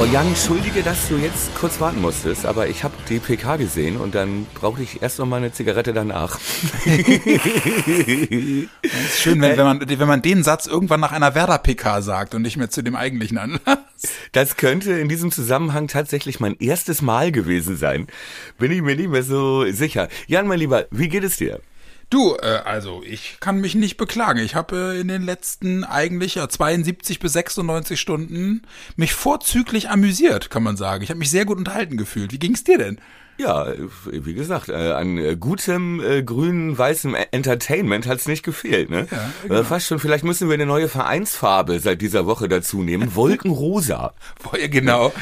Oh Jan, entschuldige, dass du jetzt kurz warten musstest, aber ich habe die PK gesehen und dann brauchte ich erst noch mal eine Zigarette danach. Ist schön, wenn, wenn, man, wenn man den Satz irgendwann nach einer Werder-PK sagt und nicht mehr zu dem eigentlichen Anlass. Das könnte in diesem Zusammenhang tatsächlich mein erstes Mal gewesen sein. Bin ich mir nicht mehr so sicher. Jan, mein Lieber, wie geht es dir? Du, äh, also ich kann mich nicht beklagen. Ich habe äh, in den letzten eigentlich ja, 72 bis 96 Stunden mich vorzüglich amüsiert, kann man sagen. Ich habe mich sehr gut unterhalten gefühlt. Wie ging's dir denn? Ja, wie gesagt, äh, an äh, gutem äh, grünen, weißem Entertainment hat's nicht gefehlt. Ne? Ja, genau. Fast schon, vielleicht müssen wir eine neue Vereinsfarbe seit dieser Woche dazu nehmen. Wolkenrosa. Ja, genau.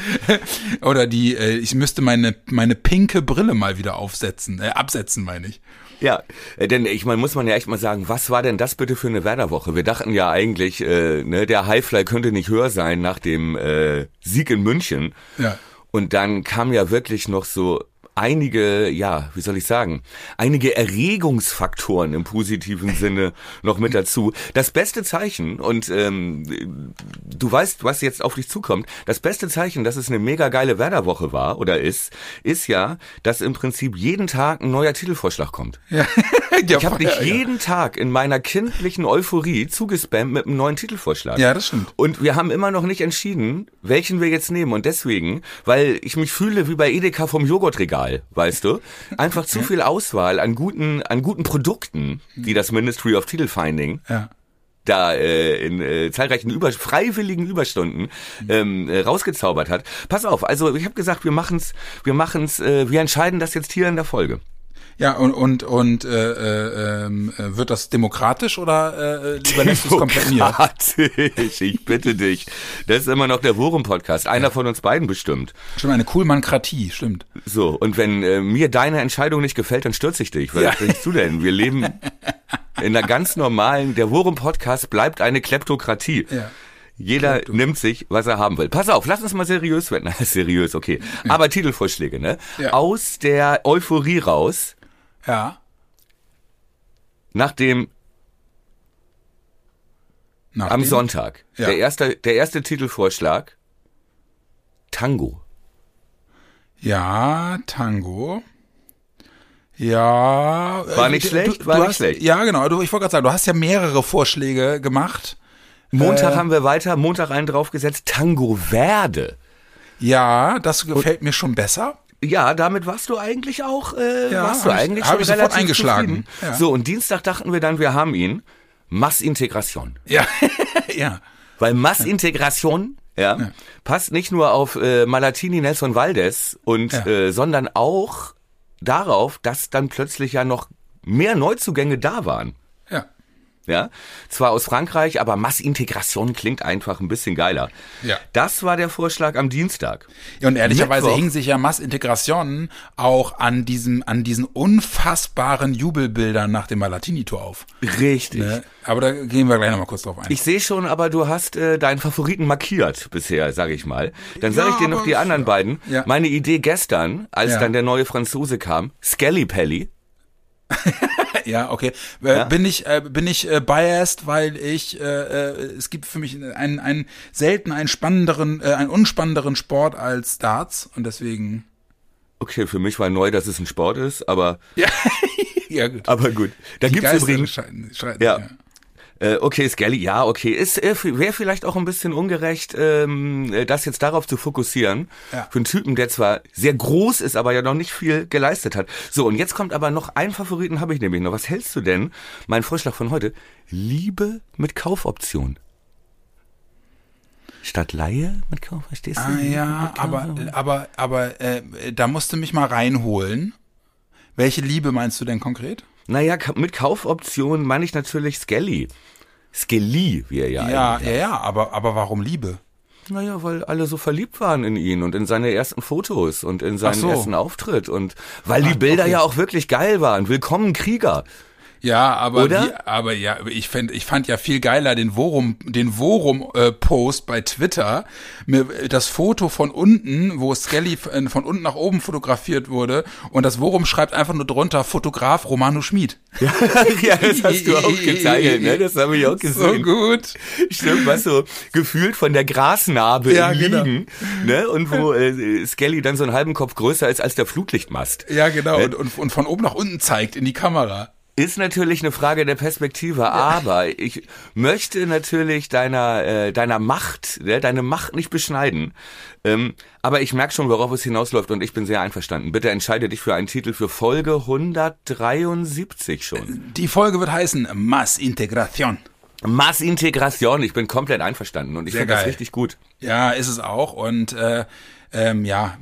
Oder die, äh, ich müsste meine, meine pinke Brille mal wieder aufsetzen, äh, absetzen, meine ich. Ja, äh, denn ich meine, muss man ja echt mal sagen, was war denn das bitte für eine Werderwoche? Wir dachten ja eigentlich, äh, ne, der Highfly könnte nicht höher sein nach dem äh, Sieg in München. Ja. Und dann kam ja wirklich noch so einige, ja, wie soll ich sagen, einige Erregungsfaktoren im positiven Sinne noch mit dazu. Das beste Zeichen, und ähm, du weißt, was jetzt auf dich zukommt, das beste Zeichen, dass es eine mega geile Werderwoche war oder ist, ist ja, dass im Prinzip jeden Tag ein neuer Titelvorschlag kommt. Ja. ich habe dich jeden Tag in meiner kindlichen Euphorie zugespammt mit einem neuen Titelvorschlag. Ja, das stimmt. Und wir haben immer noch nicht entschieden, welchen wir jetzt nehmen. Und deswegen, weil ich mich fühle wie bei Edeka vom Joghurtregal. Auswahl, weißt du? Einfach zu viel Auswahl an guten, an guten Produkten, die das Ministry of Title Finding ja da äh, in äh, zahlreichen über freiwilligen Überstunden ähm, äh, rausgezaubert hat. Pass auf, also ich habe gesagt, wir machen's, wir machen's, äh, wir entscheiden das jetzt hier in der Folge. Ja, und, und, und äh, äh, äh, wird das demokratisch oder äh, überlässt du es komplett mir? Demokratisch, ich bitte dich. Das ist immer noch der Worum-Podcast. Einer ja. von uns beiden bestimmt. Stimmt, eine Kuhlmankratie, stimmt. So, und wenn äh, mir deine Entscheidung nicht gefällt, dann stürze ich dich. Was ja. denkst du denn? Wir leben in einer ganz normalen, der Worum-Podcast bleibt eine Kleptokratie. Ja. Jeder nimmt sich, was er haben will. Pass auf, lass uns mal seriös werden. seriös, okay. Aber Titelvorschläge, ne? Ja. Aus der Euphorie raus ja. Nach dem Nach am dem? Sonntag. Ja. Der erste, der erste Titelvorschlag. Tango. Ja, Tango. Ja. War nicht äh, schlecht, du, war du nicht hast, schlecht. Ja, genau. Du, ich wollte gerade sagen, du hast ja mehrere Vorschläge gemacht. Montag äh, haben wir weiter, Montag einen draufgesetzt, Tango Verde. Ja, das gefällt Und, mir schon besser. Ja, damit warst du eigentlich auch, äh, ja, warst du eigentlich ich, schon ich relativ eingeschlagen. Ja. So, und Dienstag dachten wir dann, wir haben ihn. Massintegration. Ja, ja. Weil Massintegration, ja, ja, passt nicht nur auf äh, Malatini Nelson Valdez und, ja. äh, sondern auch darauf, dass dann plötzlich ja noch mehr Neuzugänge da waren ja. Zwar aus Frankreich, aber Massintegration klingt einfach ein bisschen geiler. Ja. Das war der Vorschlag am Dienstag. Ja, und ehrlicherweise Mittwoch, hing sich ja Massintegration auch an diesem, an diesen unfassbaren Jubelbildern nach dem Malatini-Tor auf. Richtig. Ne? Aber da gehen wir gleich nochmal kurz drauf ein. Ich sehe schon, aber du hast äh, deinen Favoriten markiert bisher, sage ich mal. Dann sage ja, ich dir noch die anderen beiden. Ja. Meine Idee gestern, als ja. dann der neue Franzose kam, Skelly Pelly. ja, okay. Äh, ja? Bin ich äh, bin ich äh, biased, weil ich äh, äh, es gibt für mich einen einen selten einen spannenderen äh, einen unspannenderen Sport als Darts und deswegen Okay, für mich war neu, dass es ein Sport ist, aber ja, ja gut. Aber gut. Da Die gibt's Geister übrigens ja. ja. Äh, okay, Skelly, ja, okay. Ist äh, wäre vielleicht auch ein bisschen ungerecht, ähm, äh, das jetzt darauf zu fokussieren. Ja. Für einen Typen, der zwar sehr groß ist, aber ja noch nicht viel geleistet hat. So, und jetzt kommt aber noch ein Favoriten habe ich nämlich noch. Was hältst du denn? Mein Vorschlag von heute. Liebe mit Kaufoption. Statt Laie mit Kauf, verstehst du? Ah ja, aber, aber, aber äh, da musst du mich mal reinholen. Welche Liebe meinst du denn konkret? Naja, mit Kaufoption meine ich natürlich Skelly. Skelly, wie er ja Ja, ja, ja, aber, aber warum Liebe? Naja, weil alle so verliebt waren in ihn und in seine ersten Fotos und in seinen so. ersten Auftritt und weil die Bilder okay. ja auch wirklich geil waren. Willkommen Krieger. Ja, aber? Wie, aber ja, ich fand ich fand ja viel geiler den Worum den Worum äh, Post bei Twitter, mir, das Foto von unten, wo Skelly äh, von unten nach oben fotografiert wurde und das Worum schreibt einfach nur drunter Fotograf Romano Schmid. Ja, ja das hast du auch gezeigt, ne? Das habe ich auch gesehen. So gut. Stimmt, was so gefühlt von der Grasnarbe ja, genau. Liegen, ne? Und wo äh, Skelly dann so einen halben Kopf größer ist als der Flutlichtmast. Ja, genau. Ne? Und, und, und von oben nach unten zeigt in die Kamera. Ist natürlich eine Frage der Perspektive, ja. aber ich möchte natürlich deiner äh, deiner Macht, ja, deine Macht nicht beschneiden. Ähm, aber ich merke schon, worauf es hinausläuft und ich bin sehr einverstanden. Bitte entscheide dich für einen Titel für Folge 173 schon. Die Folge wird heißen Mass Integration. Mass Integration, ich bin komplett einverstanden und ich finde das richtig gut. Ja, ist es auch und äh, ähm, ja,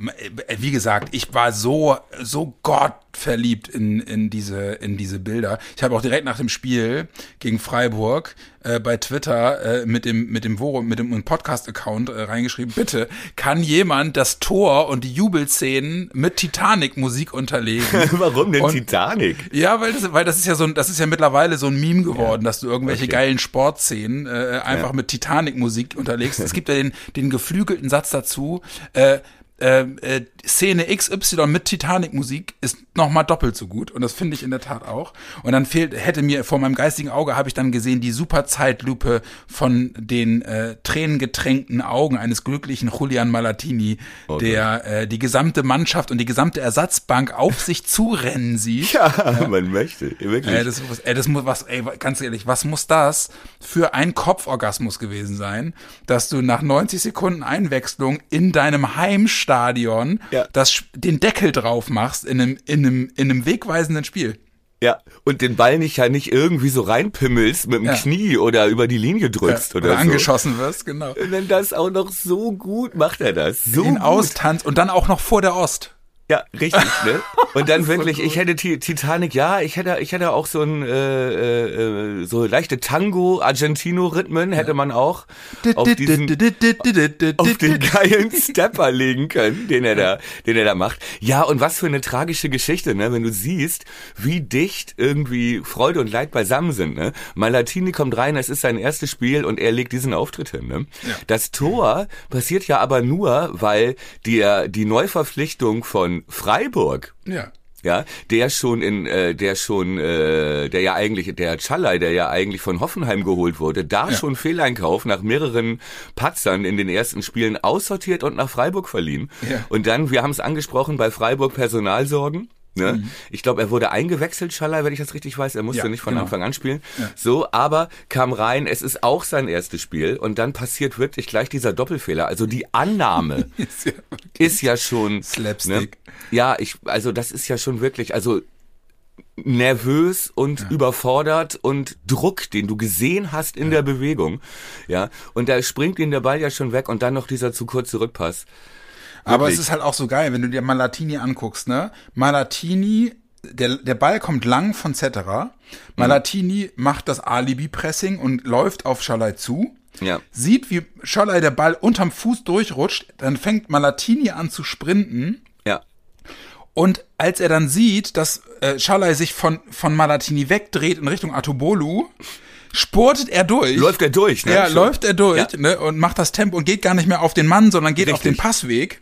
wie gesagt, ich war so, so Gott verliebt in, in, diese, in diese Bilder. Ich habe auch direkt nach dem Spiel gegen Freiburg äh, bei Twitter äh, mit dem, mit dem Forum, mit dem Podcast-Account äh, reingeschrieben, bitte, kann jemand das Tor und die Jubelszenen mit Titanic-Musik unterlegen? Warum denn und, Titanic? Ja, weil das, weil das ist ja so ein, das ist ja mittlerweile so ein Meme geworden, ja. dass du irgendwelche okay. geilen Sportszenen äh, einfach ja. mit Titanic-Musik unterlegst. Es gibt ja den, den geflügelten Satz dazu, äh, äh, äh, Szene XY mit Titanic-Musik ist nochmal doppelt so gut und das finde ich in der Tat auch. Und dann fehlt, hätte mir vor meinem geistigen Auge habe ich dann gesehen die super Zeitlupe von den äh, tränengetränkten Augen eines glücklichen Julian Malatini, okay. der äh, die gesamte Mannschaft und die gesamte Ersatzbank auf sich zurennen sieht. Ja, ja. man möchte, wirklich. Äh, das, ey, das muss was, ey, ganz ehrlich, was muss das für ein Kopforgasmus gewesen sein, dass du nach 90 Sekunden Einwechslung in deinem Heimstadion ja. das, den Deckel drauf machst in einem, in einem, in einem wegweisenden Spiel. Ja, und den Ball nicht ja nicht irgendwie so reinpimmelst mit dem ja. Knie oder über die Linie drückst ja, oder, oder so. angeschossen wirst, genau. Und wenn das auch noch so gut macht er das. So Den austanzt und dann auch noch vor der Ost. Ja, richtig, ne? Und dann wirklich, so ich hätte Titanic, ja, ich hätte, ich hätte auch so ein äh, äh, so leichte Tango Argentino Rhythmen hätte man auch auf diesen auf den geilen Stepper legen können, den er da, den er da macht. Ja, und was für eine tragische Geschichte, ne? Wenn du siehst, wie dicht irgendwie Freude und Leid beisammen sind, ne? Malatini kommt rein, es ist sein erstes Spiel und er legt diesen Auftritt hin, ne? Das Tor passiert ja aber nur, weil die die Neuverpflichtung von Freiburg. Ja. Ja, der schon in, äh, der schon, äh, der ja eigentlich, der Challai, der ja eigentlich von Hoffenheim geholt wurde, da ja. schon Fehleinkauf nach mehreren Patzern in den ersten Spielen aussortiert und nach Freiburg verliehen. Ja. Und dann, wir haben es angesprochen, bei Freiburg Personalsorgen. Ne? Mhm. Ich glaube, er wurde eingewechselt, Schaller, wenn ich das richtig weiß. Er musste ja, nicht von genau. Anfang an spielen. Ja. So, aber kam rein, es ist auch sein erstes Spiel und dann passiert wirklich gleich dieser Doppelfehler. Also die Annahme ist, ja ist, ja schon Slapstick. Ne? Ja, ich, also das ist ja schon wirklich, also nervös und ja. überfordert und Druck, den du gesehen hast in ja. der Bewegung. Ja, und da springt ihn der Ball ja schon weg und dann noch dieser zu kurze Rückpass. Aber es ist halt auch so geil, wenn du dir Malatini anguckst, ne? Malatini, der, der Ball kommt lang von Cetera. Malatini mhm. macht das Alibi-Pressing und läuft auf Schalai zu. Ja. Sieht, wie Schalai der Ball unterm Fuß durchrutscht, dann fängt Malatini an zu sprinten. Ja. Und als er dann sieht, dass äh, Schalai sich von, von Malatini wegdreht in Richtung Atobolu, spurtet er durch. Läuft er durch, ne? Ja, Schon. läuft er durch ja. ne? und macht das Tempo und geht gar nicht mehr auf den Mann, sondern geht Richtig. auf den Passweg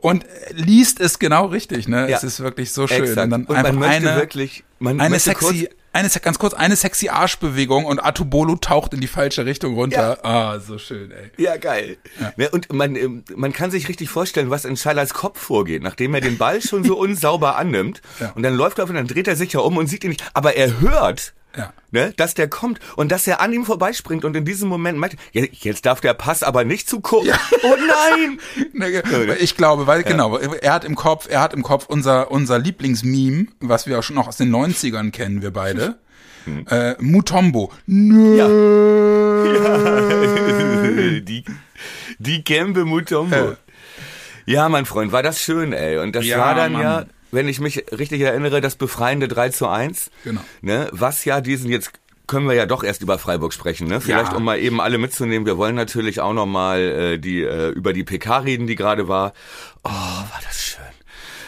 und liest es genau richtig. Ne? Ja. Es ist wirklich so schön. Exakt. Und dann und einfach eine, wirklich, man eine sexy, eine, ganz kurz, eine sexy Arschbewegung und Atubolo taucht in die falsche Richtung runter. Ja. Ah, so schön, ey. Ja, geil. Ja. Ne, und man, ähm, man kann sich richtig vorstellen, was in Schallers Kopf vorgeht, nachdem er den Ball schon so unsauber annimmt. Ja. Und dann läuft er auf und dann dreht er sich ja um und sieht ihn nicht. Aber er hört, ja. Ne, dass der kommt und dass er an ihm vorbeispringt und in diesem Moment meint, jetzt darf der Pass aber nicht zu kurz. Ja. Oh nein! Ne, ich glaube, weil, ja. genau, er hat im Kopf, er hat im Kopf unser, unser Lieblingsmeme, was wir auch schon noch aus den 90ern kennen, wir beide. Hm. Äh, Mutombo. Nö. Ja. ja. die, die Gembe Mutombo. Ja. ja, mein Freund, war das schön, ey. Und das war dann Mann. ja wenn ich mich richtig erinnere, das befreiende 3 zu 1. Genau. Ne, was ja diesen jetzt können wir ja doch erst über Freiburg sprechen, ne? Vielleicht ja. um mal eben alle mitzunehmen. Wir wollen natürlich auch noch mal äh, die äh, über die PK reden, die gerade war. Oh, war das schön.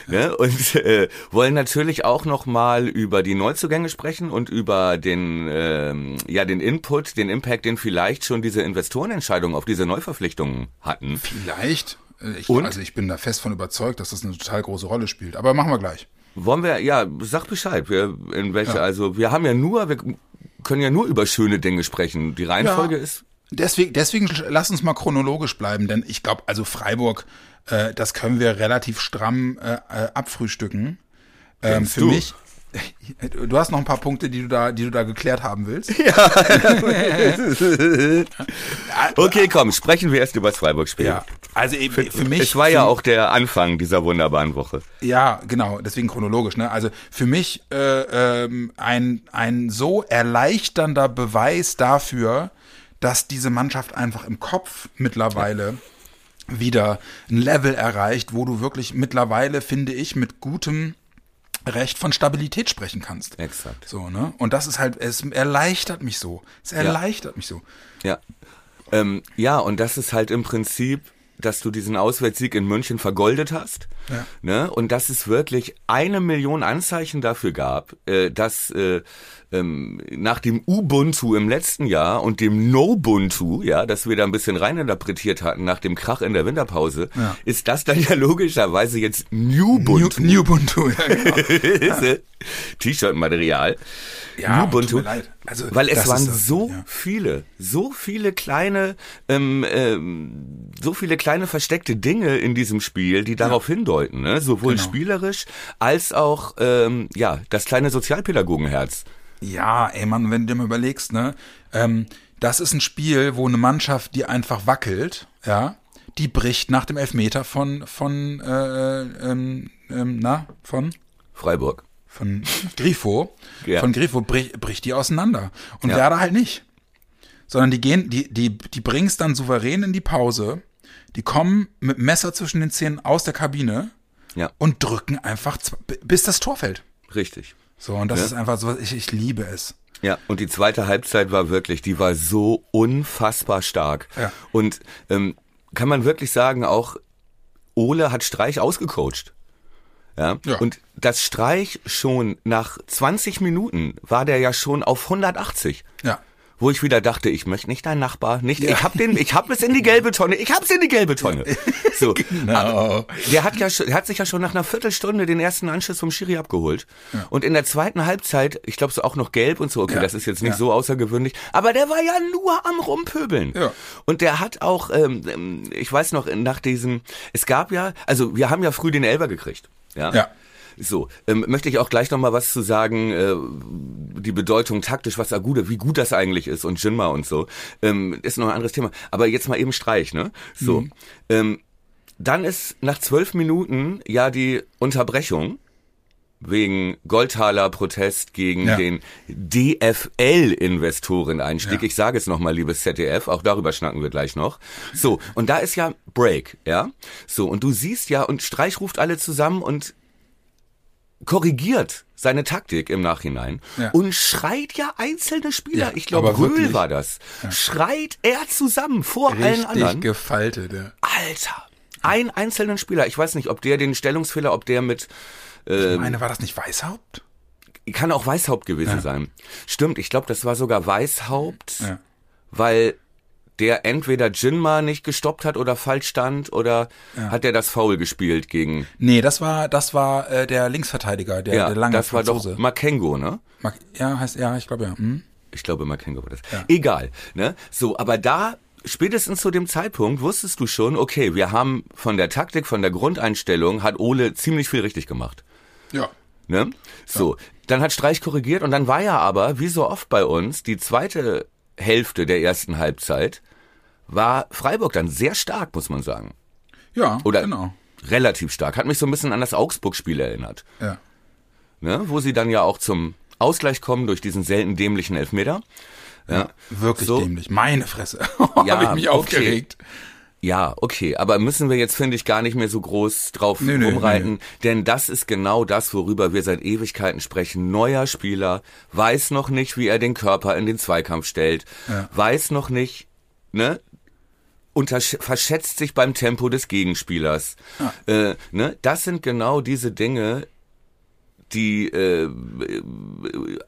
Ne? Und äh, wollen natürlich auch noch mal über die Neuzugänge sprechen und über den, ähm, ja, den Input, den Impact, den vielleicht schon diese Investorenentscheidungen auf diese Neuverpflichtungen hatten. Vielleicht. Äh, ich, und? Also ich bin da fest von überzeugt, dass das eine total große Rolle spielt. Aber machen wir gleich. Wollen wir, ja, sag Bescheid. Wir, in welche, ja. also wir haben ja nur, wir können ja nur über schöne Dinge sprechen. Die Reihenfolge ja. ist. Deswegen, deswegen lass uns mal chronologisch bleiben, denn ich glaube, also Freiburg, äh, das können wir relativ stramm äh, äh abfrühstücken. Ähm, für du? mich, Du hast noch ein paar Punkte, die du da, die du da geklärt haben willst. Ja. okay, komm, sprechen wir erst über das Freiburg-Spiel. Ja. Also eben für, für mich. Es war ja auch der Anfang dieser wunderbaren Woche. Ja, genau, deswegen chronologisch. Ne? Also für mich äh, ähm, ein, ein so erleichternder Beweis dafür, dass diese Mannschaft einfach im Kopf mittlerweile ja. wieder ein Level erreicht, wo du wirklich mittlerweile, finde ich, mit gutem Recht von Stabilität sprechen kannst. Exakt. So, ne? Und das ist halt, es erleichtert mich so. Es erleichtert ja. mich so. Ja. Ähm, ja, und das ist halt im Prinzip, dass du diesen Auswärtssieg in München vergoldet hast. Ja. Ne? Und dass es wirklich eine Million Anzeichen dafür gab, äh, dass äh, ähm, nach dem Ubuntu im letzten Jahr und dem Nobuntu, ja, das wir da ein bisschen reininterpretiert hatten nach dem Krach in der Winterpause, ja. ist das dann ja logischerweise jetzt Newbuntu. New, Newbuntu, ja, genau. T-Shirt-Material. Ja, Ubuntu, also, weil es waren so ja. viele, so viele kleine, ähm, ähm, so viele kleine versteckte Dinge in diesem Spiel, die darauf ja. hindeuten, ne? sowohl genau. spielerisch als auch ähm, ja das kleine Sozialpädagogenherz. Ja, ey Mann, wenn du dir mal überlegst, ne, ähm, das ist ein Spiel, wo eine Mannschaft, die einfach wackelt, ja, die bricht nach dem Elfmeter von von äh, ähm, ähm, na von Freiburg von Grifo ja. von Grifo bricht, bricht die auseinander und ja. Werder halt nicht, sondern die gehen die die die bringst dann souverän in die Pause, die kommen mit Messer zwischen den Zähnen aus der Kabine ja. und drücken einfach bis das Tor fällt. Richtig. So, und das ja. ist einfach so, ich, ich liebe es. Ja, und die zweite Halbzeit war wirklich, die war so unfassbar stark. Ja. Und ähm, kann man wirklich sagen, auch Ole hat Streich ausgecoacht. Ja? ja. Und das Streich schon nach 20 Minuten war der ja schon auf 180. Ja wo ich wieder dachte, ich möchte nicht dein Nachbar, nicht, ja. ich hab den, ich hab es in die gelbe Tonne, ich hab's in die gelbe Tonne. So, genau. der hat ja, der hat sich ja schon nach einer Viertelstunde den ersten Anschluss vom Schiri abgeholt ja. und in der zweiten Halbzeit, ich glaube so auch noch gelb und so, okay, ja. das ist jetzt nicht so außergewöhnlich, aber der war ja nur am rumpöbeln. Ja. Und der hat auch, ähm, ich weiß noch, nach diesem, es gab ja, also wir haben ja früh den Elber gekriegt. Ja. ja. So, ähm, möchte ich auch gleich nochmal was zu sagen, äh, die Bedeutung taktisch, was Agude, wie gut das eigentlich ist und Jinma und so, ähm, ist noch ein anderes Thema. Aber jetzt mal eben Streich, ne? So, mhm. ähm, dann ist nach zwölf Minuten ja die Unterbrechung wegen Goldtaler Protest gegen ja. den DFL-Investoren-Einstieg. Ja. Ich sage es nochmal, liebes ZDF, auch darüber schnacken wir gleich noch. So, und da ist ja Break, ja? So, und du siehst ja, und Streich ruft alle zusammen und korrigiert seine Taktik im Nachhinein ja. und schreit ja einzelne Spieler, ja, ich glaube Röhl war das, ja. schreit er zusammen vor Richtig allen anderen. gefaltet, ja. Alter, ein einzelnen Spieler, ich weiß nicht, ob der den Stellungsfehler, ob der mit ähm, Ich meine, war das nicht Weißhaupt? Kann auch Weißhaupt gewesen sein. Stimmt, ich glaube, das war sogar Weißhaupt, weil der entweder Jinma nicht gestoppt hat oder falsch stand oder ja. hat der das Foul gespielt gegen. Nee, das war das war äh, der Linksverteidiger, der, ja, der lange Das Franzose. war doch Makengo, ne? Mak ja, heißt ja, ich glaube ja. Hm? Ich glaube Makengo war das. Ja. Egal, ne? So, aber da spätestens zu dem Zeitpunkt wusstest du schon, okay, wir haben von der Taktik, von der Grundeinstellung hat Ole ziemlich viel richtig gemacht. Ja. Ne? So, ja. dann hat Streich korrigiert und dann war ja aber, wie so oft bei uns, die zweite Hälfte der ersten Halbzeit war Freiburg dann sehr stark, muss man sagen. Ja, Oder genau. Relativ stark. Hat mich so ein bisschen an das Augsburg-Spiel erinnert. Ja. Ne? Wo sie dann ja auch zum Ausgleich kommen durch diesen selten dämlichen Elfmeter. Ja, ja wirklich so. dämlich. Meine Fresse. ja, Habe ich mich okay. Ja, okay, aber müssen wir jetzt, finde ich, gar nicht mehr so groß drauf nee, rumreiten, nee, nee. denn das ist genau das, worüber wir seit Ewigkeiten sprechen. Neuer Spieler weiß noch nicht, wie er den Körper in den Zweikampf stellt, ja. weiß noch nicht, ne? verschätzt sich beim Tempo des Gegenspielers. Ah. Äh, ne? Das sind genau diese Dinge, die äh,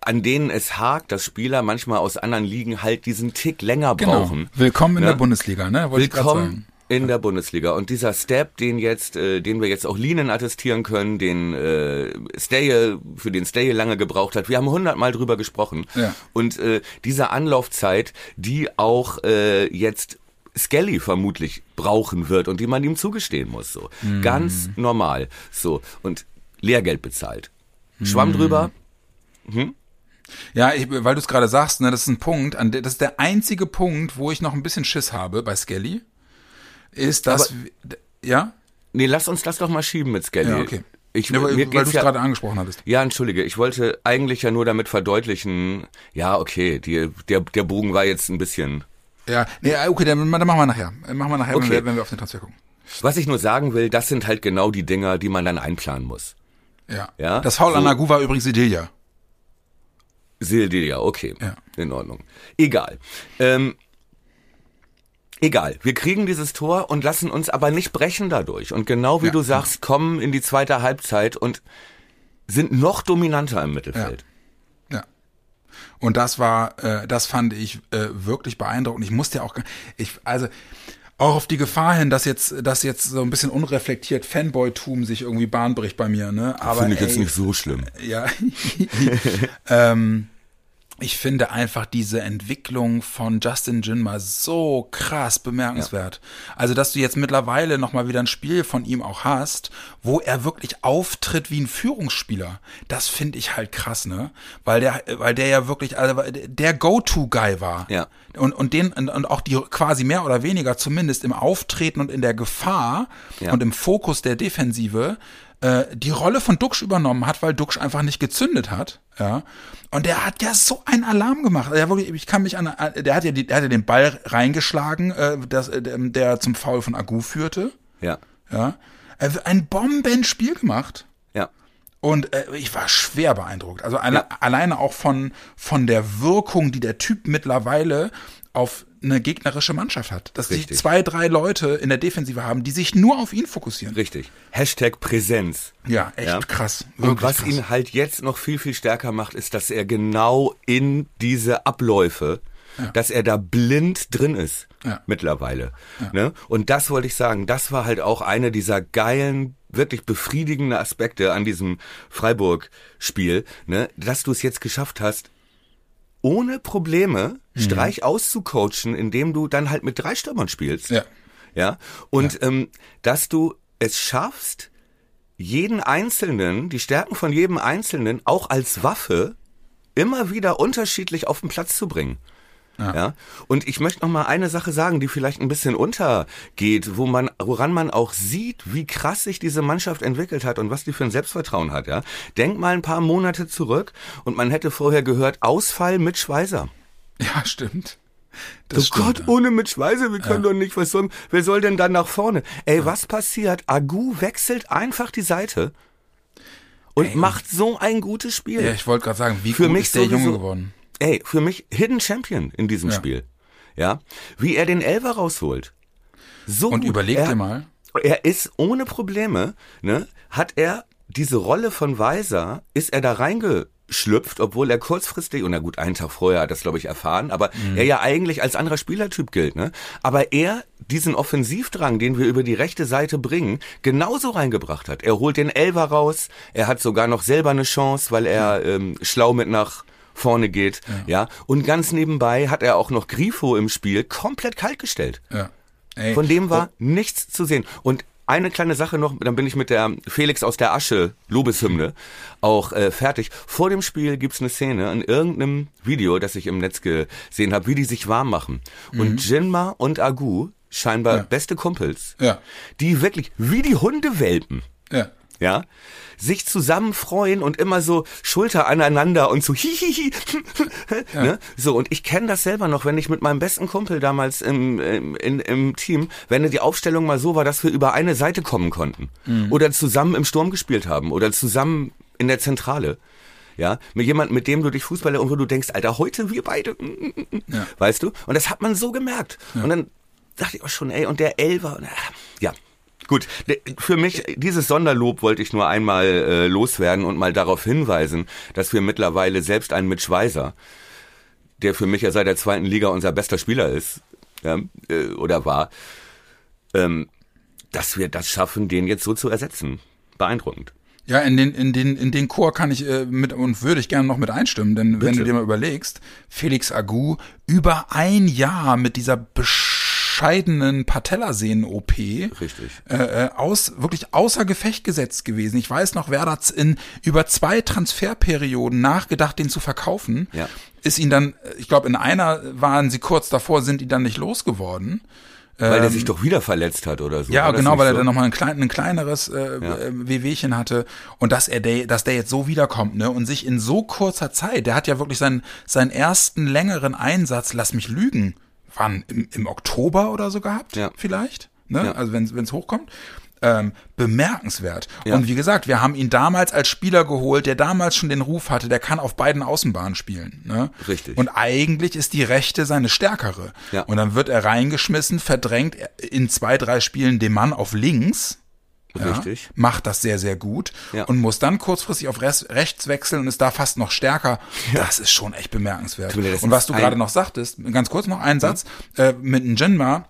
an denen es hakt, dass Spieler manchmal aus anderen Ligen halt diesen Tick länger genau. brauchen. Willkommen in ne? der Bundesliga, ne? Wollte Willkommen in der Bundesliga. Und dieser Step, den jetzt, äh, den wir jetzt auch Linen attestieren können, den äh, Stay, für den Stay lange gebraucht hat, wir haben hundertmal drüber gesprochen. Ja. Und äh, diese Anlaufzeit, die auch äh, jetzt Skelly vermutlich brauchen wird und die man ihm zugestehen muss. So. Mm. Ganz normal. So. Und Lehrgeld bezahlt. Schwamm mm. drüber. Hm? Ja, ich, weil du es gerade sagst, ne, das ist ein Punkt, an der, das ist der einzige Punkt, wo ich noch ein bisschen Schiss habe bei Skelly ist das, Aber, ja? Nee, lass uns das doch mal schieben mit Skelly. Ja, okay. Ich, ja, weil, weil du es ja, gerade angesprochen hattest. Ja, entschuldige, ich wollte eigentlich ja nur damit verdeutlichen, ja, okay, die, der, der Bogen war jetzt ein bisschen... Ja, nee, okay, dann, dann machen wir nachher. Machen wir nachher, okay. wenn, wir, wenn wir auf den Transfer gucken. Was ich nur sagen will, das sind halt genau die Dinger, die man dann einplanen muss. Ja. ja? Das Foul so. an Nagu war übrigens Sidilia. Sildilia, okay. Ja. In Ordnung. Egal. Ähm, Egal, wir kriegen dieses Tor und lassen uns aber nicht brechen dadurch. Und genau wie ja, du sagst, kommen in die zweite Halbzeit und sind noch dominanter im Mittelfeld. Ja. ja. Und das war, äh, das fand ich äh, wirklich beeindruckend. Ich musste ja auch, ich, also auch auf die Gefahr hin, dass jetzt, dass jetzt so ein bisschen unreflektiert Fanboy-Tum sich irgendwie Bahn bricht bei mir, ne? Aber finde ich ey, jetzt nicht so schlimm. Ja. ähm, ich finde einfach diese Entwicklung von Justin Jinma so krass bemerkenswert. Ja. Also, dass du jetzt mittlerweile nochmal wieder ein Spiel von ihm auch hast, wo er wirklich auftritt wie ein Führungsspieler. Das finde ich halt krass, ne? Weil der, weil der ja wirklich, also der Go-To-Guy war. Ja. Und, und den, und auch die quasi mehr oder weniger zumindest im Auftreten und in der Gefahr ja. und im Fokus der Defensive äh, die Rolle von Duxch übernommen hat, weil Duxch einfach nicht gezündet hat. Ja. Und der hat ja so einen Alarm gemacht. Der, ich kann mich an, der hat ja, die, der hat ja den Ball reingeschlagen, äh, das, äh, der zum Foul von Agu führte. Ja. Ja. Ein Bombenspiel gemacht. Ja. Und äh, ich war schwer beeindruckt. Also alle, ja. alleine auch von, von der Wirkung, die der Typ mittlerweile auf eine gegnerische Mannschaft hat. Dass Richtig. die zwei, drei Leute in der Defensive haben, die sich nur auf ihn fokussieren. Richtig. Hashtag Präsenz. Ja, echt ja. krass. Und was krass. ihn halt jetzt noch viel, viel stärker macht, ist, dass er genau in diese Abläufe, ja. dass er da blind drin ist ja. mittlerweile. Ne? Und das wollte ich sagen, das war halt auch eine dieser geilen wirklich befriedigende Aspekte an diesem Freiburg-Spiel, ne, dass du es jetzt geschafft hast, ohne Probleme mhm. Streich auszucoachen, indem du dann halt mit drei Stürmern spielst. Ja. Ja. Und ja. Ähm, dass du es schaffst, jeden Einzelnen, die Stärken von jedem Einzelnen auch als Waffe immer wieder unterschiedlich auf den Platz zu bringen. Ja. ja. Und ich möchte noch mal eine Sache sagen, die vielleicht ein bisschen untergeht, wo man, woran man auch sieht, wie krass sich diese Mannschaft entwickelt hat und was die für ein Selbstvertrauen hat, ja. Denk mal ein paar Monate zurück und man hätte vorher gehört, Ausfall mit Schweißer. Ja, stimmt. Das oh Gott, ja. ohne mit Schweißer, wir können ja. doch nicht, was soll, wer soll denn dann nach vorne? Ey, ja. was passiert? Agu wechselt einfach die Seite und Ey. macht so ein gutes Spiel. Ja, ich wollte gerade sagen, wie Für gut mich ist der Junge geworden? Ey, für mich Hidden Champion in diesem ja. Spiel. Ja, wie er den Elver rausholt. So Und gut. überleg er, dir mal. Er ist ohne Probleme, ne, hat er diese Rolle von Weiser, ist er da reingeschlüpft, obwohl er kurzfristig, und na gut, einen Tag vorher hat das, glaube ich, erfahren, aber mhm. er ja eigentlich als anderer Spielertyp gilt, ne? Aber er diesen Offensivdrang, den wir über die rechte Seite bringen, genauso reingebracht hat. Er holt den Elver raus, er hat sogar noch selber eine Chance, weil er ähm, schlau mit nach vorne geht. Ja. ja. Und ganz nebenbei hat er auch noch Grifo im Spiel komplett kaltgestellt. Ja. Ey. Von dem war oh. nichts zu sehen. Und eine kleine Sache noch, dann bin ich mit der Felix aus der Asche Lobeshymne auch äh, fertig. Vor dem Spiel gibt's eine Szene in irgendeinem Video, das ich im Netz gesehen habe, wie die sich warm machen. Mhm. Und Jinma und Agu, scheinbar ja. beste Kumpels, ja. die wirklich wie die Hunde welpen. Ja. Ja, sich zusammen freuen und immer so Schulter aneinander und so hihihi. ja. ne? So, und ich kenne das selber noch, wenn ich mit meinem besten Kumpel damals im, im, in, im Team, wenn die Aufstellung mal so war, dass wir über eine Seite kommen konnten. Mhm. Oder zusammen im Sturm gespielt haben oder zusammen in der Zentrale. Ja, mit jemandem, mit dem du dich Fußballer und wo du denkst, Alter, heute wir beide, ja. weißt du? Und das hat man so gemerkt. Ja. Und dann dachte ich auch schon, ey, und der Elfer, ja, Gut, für mich, dieses Sonderlob wollte ich nur einmal äh, loswerden und mal darauf hinweisen, dass wir mittlerweile selbst einen Mitch Weiser, der für mich ja seit der zweiten Liga unser bester Spieler ist, ja, äh, oder war, ähm, dass wir das schaffen, den jetzt so zu ersetzen. Beeindruckend. Ja, in den, in den, in den Chor kann ich äh, mit und würde ich gerne noch mit einstimmen, denn Bitte. wenn du dir mal überlegst, Felix Agu über ein Jahr mit dieser bescheidenen Patellasehnen-OP. Äh, äh, aus, wirklich außer Gefecht gesetzt gewesen. Ich weiß noch, Werder hat in über zwei Transferperioden nachgedacht, den zu verkaufen. Ja. Ist ihn dann, ich glaube, in einer waren sie kurz davor, sind die dann nicht losgeworden. Weil er ähm, sich doch wieder verletzt hat oder so. Ja, genau, weil er so? dann nochmal ein, klein, ein kleineres äh, ja. Äh, Wehwehchen hatte und dass er der, dass der jetzt so wiederkommt, ne? Und sich in so kurzer Zeit, der hat ja wirklich seinen, seinen ersten längeren Einsatz, lass mich lügen, wann, im, im Oktober oder so gehabt, ja. vielleicht, ne? Ja. Also wenn es hochkommt ähm, bemerkenswert. Ja. Und wie gesagt, wir haben ihn damals als Spieler geholt, der damals schon den Ruf hatte, der kann auf beiden Außenbahnen spielen. Ne? Richtig. Und eigentlich ist die rechte seine stärkere. Ja. Und dann wird er reingeschmissen, verdrängt in zwei, drei Spielen den Mann auf links. Richtig. Ja, macht das sehr, sehr gut ja. und muss dann kurzfristig auf rechts wechseln und ist da fast noch stärker. Ja. Das ist schon echt bemerkenswert. Und was du gerade noch sagtest, ganz kurz noch einen Satz, äh, mit Njinma,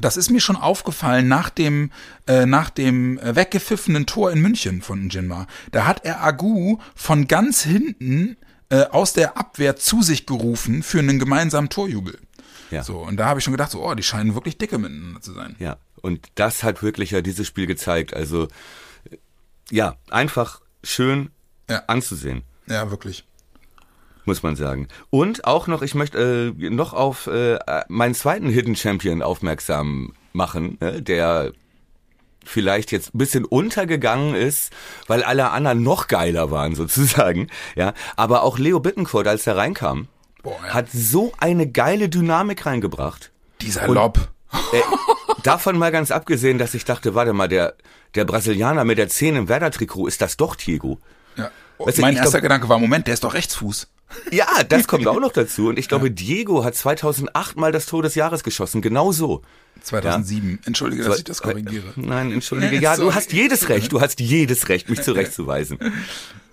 das ist mir schon aufgefallen nach dem, äh, nach dem äh, weggepfiffenen Tor in München von Jinma. Da hat er Agu von ganz hinten äh, aus der Abwehr zu sich gerufen für einen gemeinsamen Torjubel. Ja. So, und da habe ich schon gedacht, so, oh, die scheinen wirklich dicke miteinander zu sein. Ja, und das hat wirklich ja dieses Spiel gezeigt. Also, ja, einfach schön ja. anzusehen. Ja, wirklich muss man sagen. Und auch noch, ich möchte äh, noch auf äh, meinen zweiten Hidden Champion aufmerksam machen, ne, der vielleicht jetzt ein bisschen untergegangen ist, weil alle anderen noch geiler waren sozusagen, ja. Aber auch Leo Bittencourt, als er reinkam, Boah, ja. hat so eine geile Dynamik reingebracht. Dieser Lob. Äh, davon mal ganz abgesehen, dass ich dachte, warte mal, der, der Brasilianer mit der 10 im Werder-Trikot, ist das doch Diego? Ja. Weißt mein erster glaub, Gedanke war, Moment, der ist doch Rechtsfuß. Ja, das kommt auch noch dazu. Und ich glaube, ja. Diego hat 2008 mal das Tor des Jahres geschossen. Genau so. 2007. Ja. Entschuldige, dass ich das korrigiere. Nein, entschuldige. Ja, du hast jedes Recht. Du hast jedes Recht, mich zurechtzuweisen.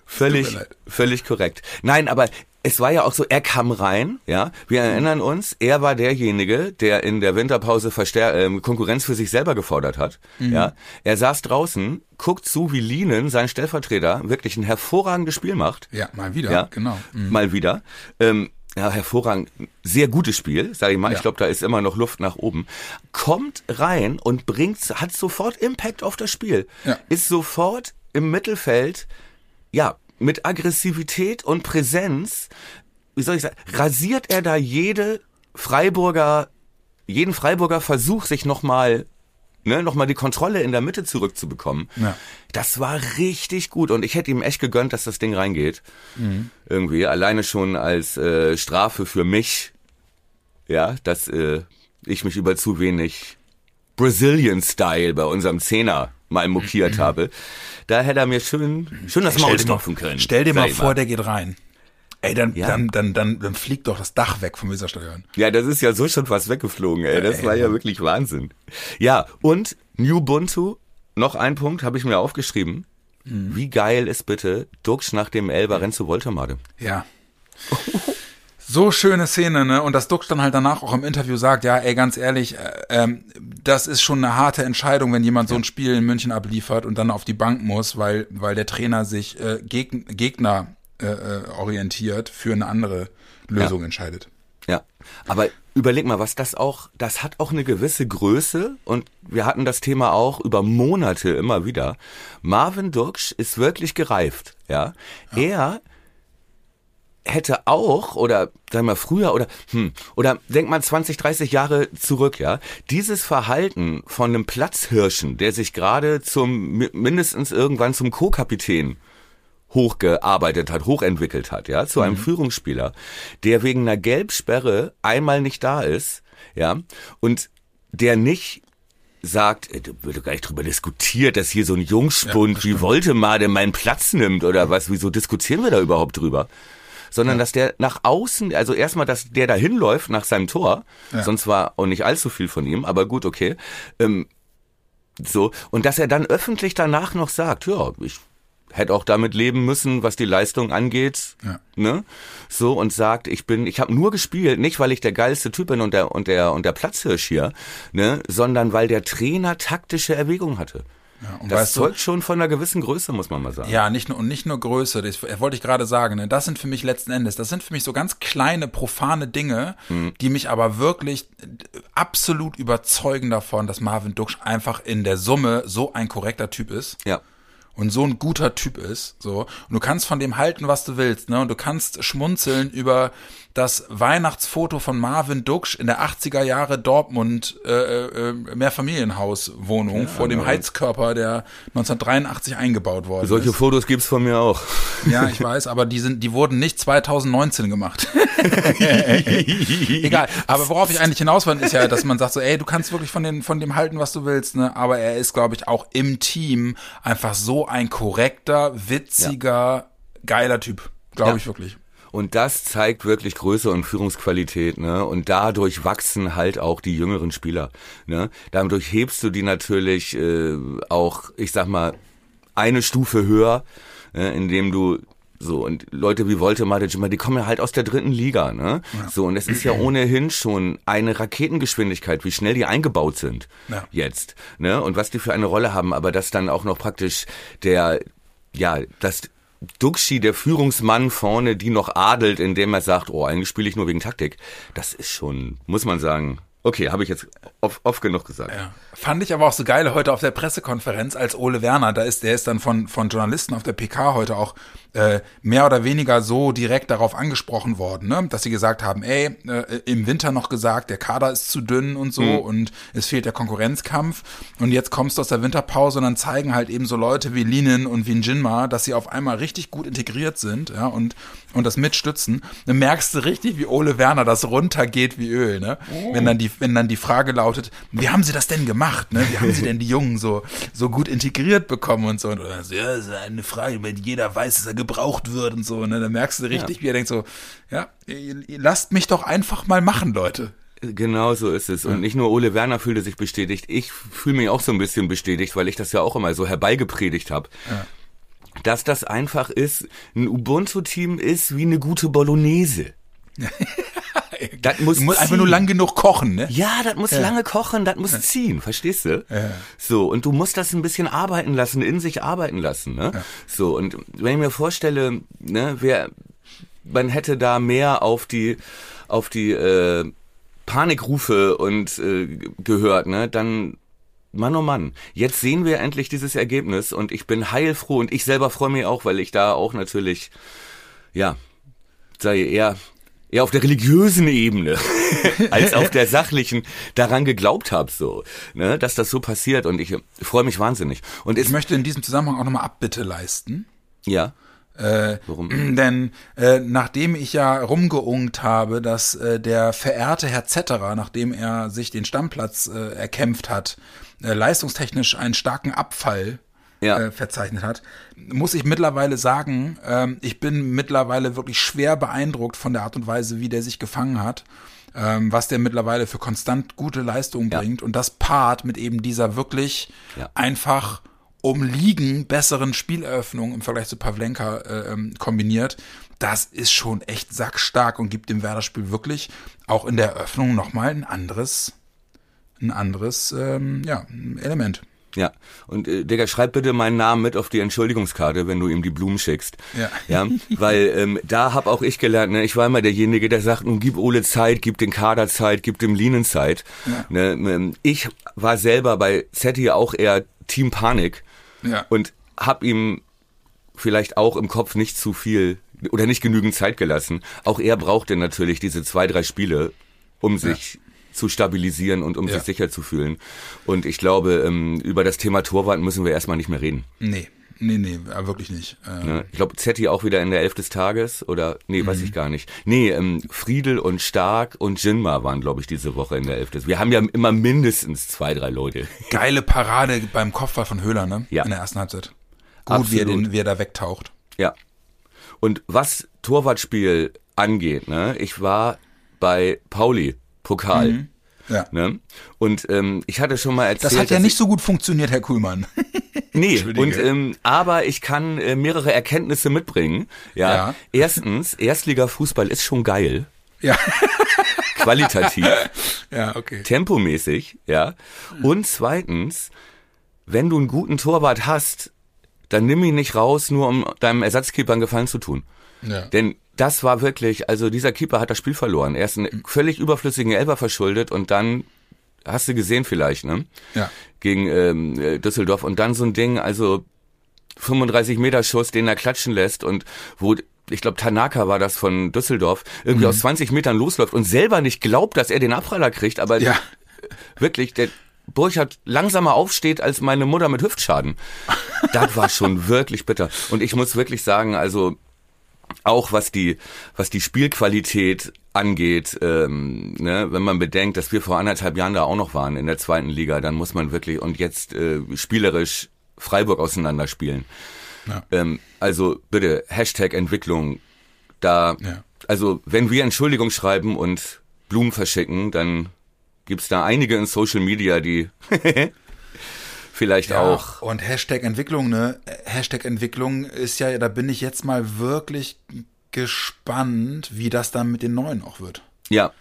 Völlig, völlig korrekt. Nein, aber es war ja auch so, er kam rein, ja. Wir erinnern uns, er war derjenige, der in der Winterpause Verstär äh, Konkurrenz für sich selber gefordert hat, mhm. ja. Er saß draußen, guckt zu, wie Lienen, sein Stellvertreter, wirklich ein hervorragendes Spiel macht. Ja, mal wieder, ja, genau. Mhm. Mal wieder. Ähm, ja, hervorragend, sehr gutes Spiel, sage ich mal. Ja. Ich glaube, da ist immer noch Luft nach oben. Kommt rein und bringt, hat sofort Impact auf das Spiel. Ja. Ist sofort im Mittelfeld ja, mit Aggressivität und Präsenz, wie soll ich sagen, rasiert er da jede Freiburger, jeden Freiburger Versuch, sich nochmal ne, nochmal die Kontrolle in der Mitte zurückzubekommen. Ja. Das war richtig gut und ich hätte ihm echt gegönnt, dass das Ding reingeht. Mhm. Irgendwie, alleine schon als äh, Strafe für mich, ja, dass äh, ich mich über zu wenig Brazilian-Style bei unserem Zehner mal mokiert mhm. habe. Da hätte er mir schön, schön das Maul stopfen können. Stell dir mal vor, der geht rein. Ey, dann, ja. dann, dann, dann, dann fliegt doch das Dach weg vom Weserstadion. Ja, das ist ja so schon fast weggeflogen, ey. Das ey, war ja wirklich Wahnsinn. Ja, und New Buntu, noch ein Punkt, habe ich mir aufgeschrieben. Mhm. Wie geil ist bitte Dux nach dem Elber Renzo Voltermade? Ja. So schöne Szene, ne? Und dass Dux dann halt danach auch im Interview sagt, ja, ey, ganz ehrlich, äh, ähm, das ist schon eine harte Entscheidung, wenn jemand so ein Spiel in München abliefert und dann auf die Bank muss, weil, weil der Trainer sich äh, Geg Gegner äh, äh, orientiert für eine andere Lösung ja. entscheidet. Ja, aber überleg mal, was das auch, das hat auch eine gewisse Größe und wir hatten das Thema auch über Monate immer wieder. Marvin Duksch ist wirklich gereift, ja. ja. Er hätte auch, oder sagen wir früher, oder, hm, oder denk mal 20, 30 Jahre zurück, ja, dieses Verhalten von einem Platzhirschen, der sich gerade zum, mindestens irgendwann zum Co-Kapitän hochgearbeitet hat, hochentwickelt hat, ja, zu einem mhm. Führungsspieler, der wegen einer Gelbsperre einmal nicht da ist, ja, und der nicht sagt, da wird gar nicht drüber diskutiert, dass hier so ein Jungspund ja, wie Woltemade meinen Platz nimmt oder was, wieso diskutieren wir da überhaupt drüber? Sondern ja. dass der nach außen, also erstmal, dass der da hinläuft nach seinem Tor, ja. sonst war auch nicht allzu viel von ihm, aber gut, okay. Ähm, so, und dass er dann öffentlich danach noch sagt, ja, ich hätte auch damit leben müssen, was die Leistung angeht, ja. ne? So und sagt, ich bin, ich habe nur gespielt, nicht weil ich der geilste Typ bin und der und der und der Platzhirsch hier, ne, sondern weil der Trainer taktische Erwägung hatte. Ja, und das zeugt du, schon von einer gewissen Größe, muss man mal sagen. Ja, nicht nur, und nicht nur Größe, das wollte ich gerade sagen, ne? das sind für mich letzten Endes, das sind für mich so ganz kleine, profane Dinge, mhm. die mich aber wirklich absolut überzeugen davon, dass Marvin Duksch einfach in der Summe so ein korrekter Typ ist. Ja und so ein guter Typ ist, so. Und du kannst von dem halten, was du willst, ne? Und du kannst schmunzeln über das Weihnachtsfoto von Marvin Duksch in der 80er Jahre Dortmund äh, äh, Mehrfamilienhauswohnung ja, vor dem Heizkörper, der 1983 eingebaut worden Solche ist. Solche Fotos gibt's von mir auch. Ja, ich weiß, aber die sind, die wurden nicht 2019 gemacht. Egal. Aber worauf ich eigentlich hinaus will, ist ja, dass man sagt so, ey, du kannst wirklich von, den, von dem halten, was du willst, ne? Aber er ist, glaube ich, auch im Team einfach so ein korrekter, witziger, ja. geiler Typ. Glaube ja. ich wirklich. Und das zeigt wirklich Größe und Führungsqualität, ne? Und dadurch wachsen halt auch die jüngeren Spieler, ne? Dadurch hebst du die natürlich äh, auch, ich sag mal, eine Stufe höher, äh, indem du so, und Leute wie Volte die kommen ja halt aus der dritten Liga, ne? Ja. So, und es ist ja ohnehin schon eine Raketengeschwindigkeit, wie schnell die eingebaut sind ja. jetzt, ne? Und was die für eine Rolle haben, aber dass dann auch noch praktisch der, ja, das Duxi, der Führungsmann vorne, die noch adelt, indem er sagt, oh, eigentlich spiele ich nur wegen Taktik. Das ist schon, muss man sagen, okay, habe ich jetzt oft, oft genug gesagt. Ja. Fand ich aber auch so geil heute auf der Pressekonferenz, als Ole Werner, da ist, der ist dann von, von Journalisten auf der PK heute auch äh, mehr oder weniger so direkt darauf angesprochen worden, ne? dass sie gesagt haben, ey, äh, im Winter noch gesagt, der Kader ist zu dünn und so mhm. und es fehlt der Konkurrenzkampf und jetzt kommst du aus der Winterpause und dann zeigen halt eben so Leute wie Linen und wie Jinma, dass sie auf einmal richtig gut integriert sind ja, und, und das mitstützen. Dann merkst du richtig, wie Ole Werner das runtergeht wie Öl, ne? Oh. Wenn dann die, wenn dann die Frage lautet, wie haben sie das denn gemacht, ne? Wie haben sie denn die Jungen so, so gut integriert bekommen und so? Und dann so, ja, das ist eine Frage, weil jeder weiß, dass er gebraucht wird und so, ne? Da merkst du richtig, ja. wie er denkt so, ja, lasst mich doch einfach mal machen, Leute. Genau so ist es. Und nicht nur Ole Werner fühlte sich bestätigt, ich fühle mich auch so ein bisschen bestätigt, weil ich das ja auch immer so herbeigepredigt habe. Ja. Dass das einfach ist, ein Ubuntu-Team ist wie eine gute Bolognese. das muss, du musst einfach nur lang genug kochen, ne? Ja, das muss ja. lange kochen, das muss ja. ziehen, verstehst du? Ja. So, und du musst das ein bisschen arbeiten lassen, in sich arbeiten lassen, ne? So, und wenn ich mir vorstelle, ne, wer, man hätte da mehr auf die, auf die, äh, Panikrufe und äh, gehört, ne, dann Mann oh Mann, jetzt sehen wir endlich dieses Ergebnis und ich bin heilfroh und ich selber freue mich auch, weil ich da auch natürlich, ja, sei eher eher auf der religiösen Ebene als auf der sachlichen daran geglaubt habe, so, ne, dass das so passiert und ich freue mich wahnsinnig. Und ich möchte in diesem Zusammenhang auch nochmal Abbitte leisten. Ja. Äh, Warum? Denn äh, nachdem ich ja rumgeungt habe, dass äh, der verehrte Herr Zetterer, nachdem er sich den Stammplatz äh, erkämpft hat, äh, leistungstechnisch einen starken Abfall ja. äh, verzeichnet hat, muss ich mittlerweile sagen, ähm, ich bin mittlerweile wirklich schwer beeindruckt von der Art und Weise, wie der sich gefangen hat, ähm, was der mittlerweile für konstant gute Leistungen ja. bringt und das Part mit eben dieser wirklich ja. einfach umliegen besseren Spieleröffnung im Vergleich zu Pavlenka äh, ähm, kombiniert, das ist schon echt sackstark und gibt dem Werder-Spiel wirklich auch in der Eröffnung nochmal ein anderes, ein anderes ähm, ja, Element. Ja, und äh, Digga, schreib bitte meinen Namen mit auf die Entschuldigungskarte, wenn du ihm die Blumen schickst. Ja. Ja, weil ähm, da hab auch ich gelernt, ne, ich war immer derjenige, der sagt, nun gib Ole Zeit, gib den Kader Zeit, gib dem Linen Zeit. Ja. Ne, ähm, ich war selber bei Zetti auch eher Team Panik ja. und hab ihm vielleicht auch im Kopf nicht zu viel oder nicht genügend Zeit gelassen. Auch er brauchte natürlich diese zwei, drei Spiele, um sich zu stabilisieren und um ja. sich sicher zu fühlen. Und ich glaube, ähm, über das Thema Torwart müssen wir erstmal nicht mehr reden. Nee. Nee, nee, wirklich nicht. Ähm ich glaube, Zetti auch wieder in der Elf des Tages oder nee, mhm. weiß ich gar nicht. Nee, ähm, Friedel und Stark und Jinma waren, glaube ich, diese Woche in der Elf des. Wir haben ja immer mindestens zwei, drei Leute. Geile Parade beim Kopfball von Höhler, ne? Ja. In der ersten Halbzeit. Gut, wie er, den, wie er da wegtaucht. Ja. Und was Torwartspiel angeht, ne, ich war bei Pauli, Pokal. Mhm. Ja. Ne? Und ähm, ich hatte schon mal erzählt. Das hat ja nicht so gut funktioniert, Herr Kuhlmann. nee, und ähm, aber ich kann äh, mehrere Erkenntnisse mitbringen. Ja. ja. Erstens, Erstliga-Fußball ist schon geil. Ja. Qualitativ. ja, okay. Tempomäßig, ja. Und zweitens, wenn du einen guten Torwart hast, dann nimm ihn nicht raus, nur um deinem Ersatzkeeper einen Gefallen zu tun. Ja. Denn das war wirklich, also dieser Keeper hat das Spiel verloren. Er ist einen völlig überflüssigen Elber verschuldet und dann hast du gesehen vielleicht, ne? Ja. Gegen ähm, äh, Düsseldorf und dann so ein Ding, also 35 Meter Schuss, den er klatschen lässt und wo ich glaube Tanaka war das von Düsseldorf, irgendwie mhm. aus 20 Metern losläuft und selber nicht glaubt, dass er den Abpraller kriegt, aber ja. wirklich der Burchard langsamer aufsteht als meine Mutter mit Hüftschaden. das war schon wirklich bitter und ich muss wirklich sagen, also auch was die, was die Spielqualität angeht, ähm, ne, wenn man bedenkt, dass wir vor anderthalb Jahren da auch noch waren in der zweiten Liga, dann muss man wirklich und jetzt äh, spielerisch Freiburg auseinanderspielen. Ja. Ähm, also bitte, Hashtag Entwicklung, da, ja. also wenn wir Entschuldigung schreiben und Blumen verschicken, dann gibt's da einige in Social Media, die vielleicht ja, auch. Und Hashtag Entwicklung, ne? Hashtag Entwicklung ist ja, da bin ich jetzt mal wirklich gespannt, wie das dann mit den neuen auch wird. Ja.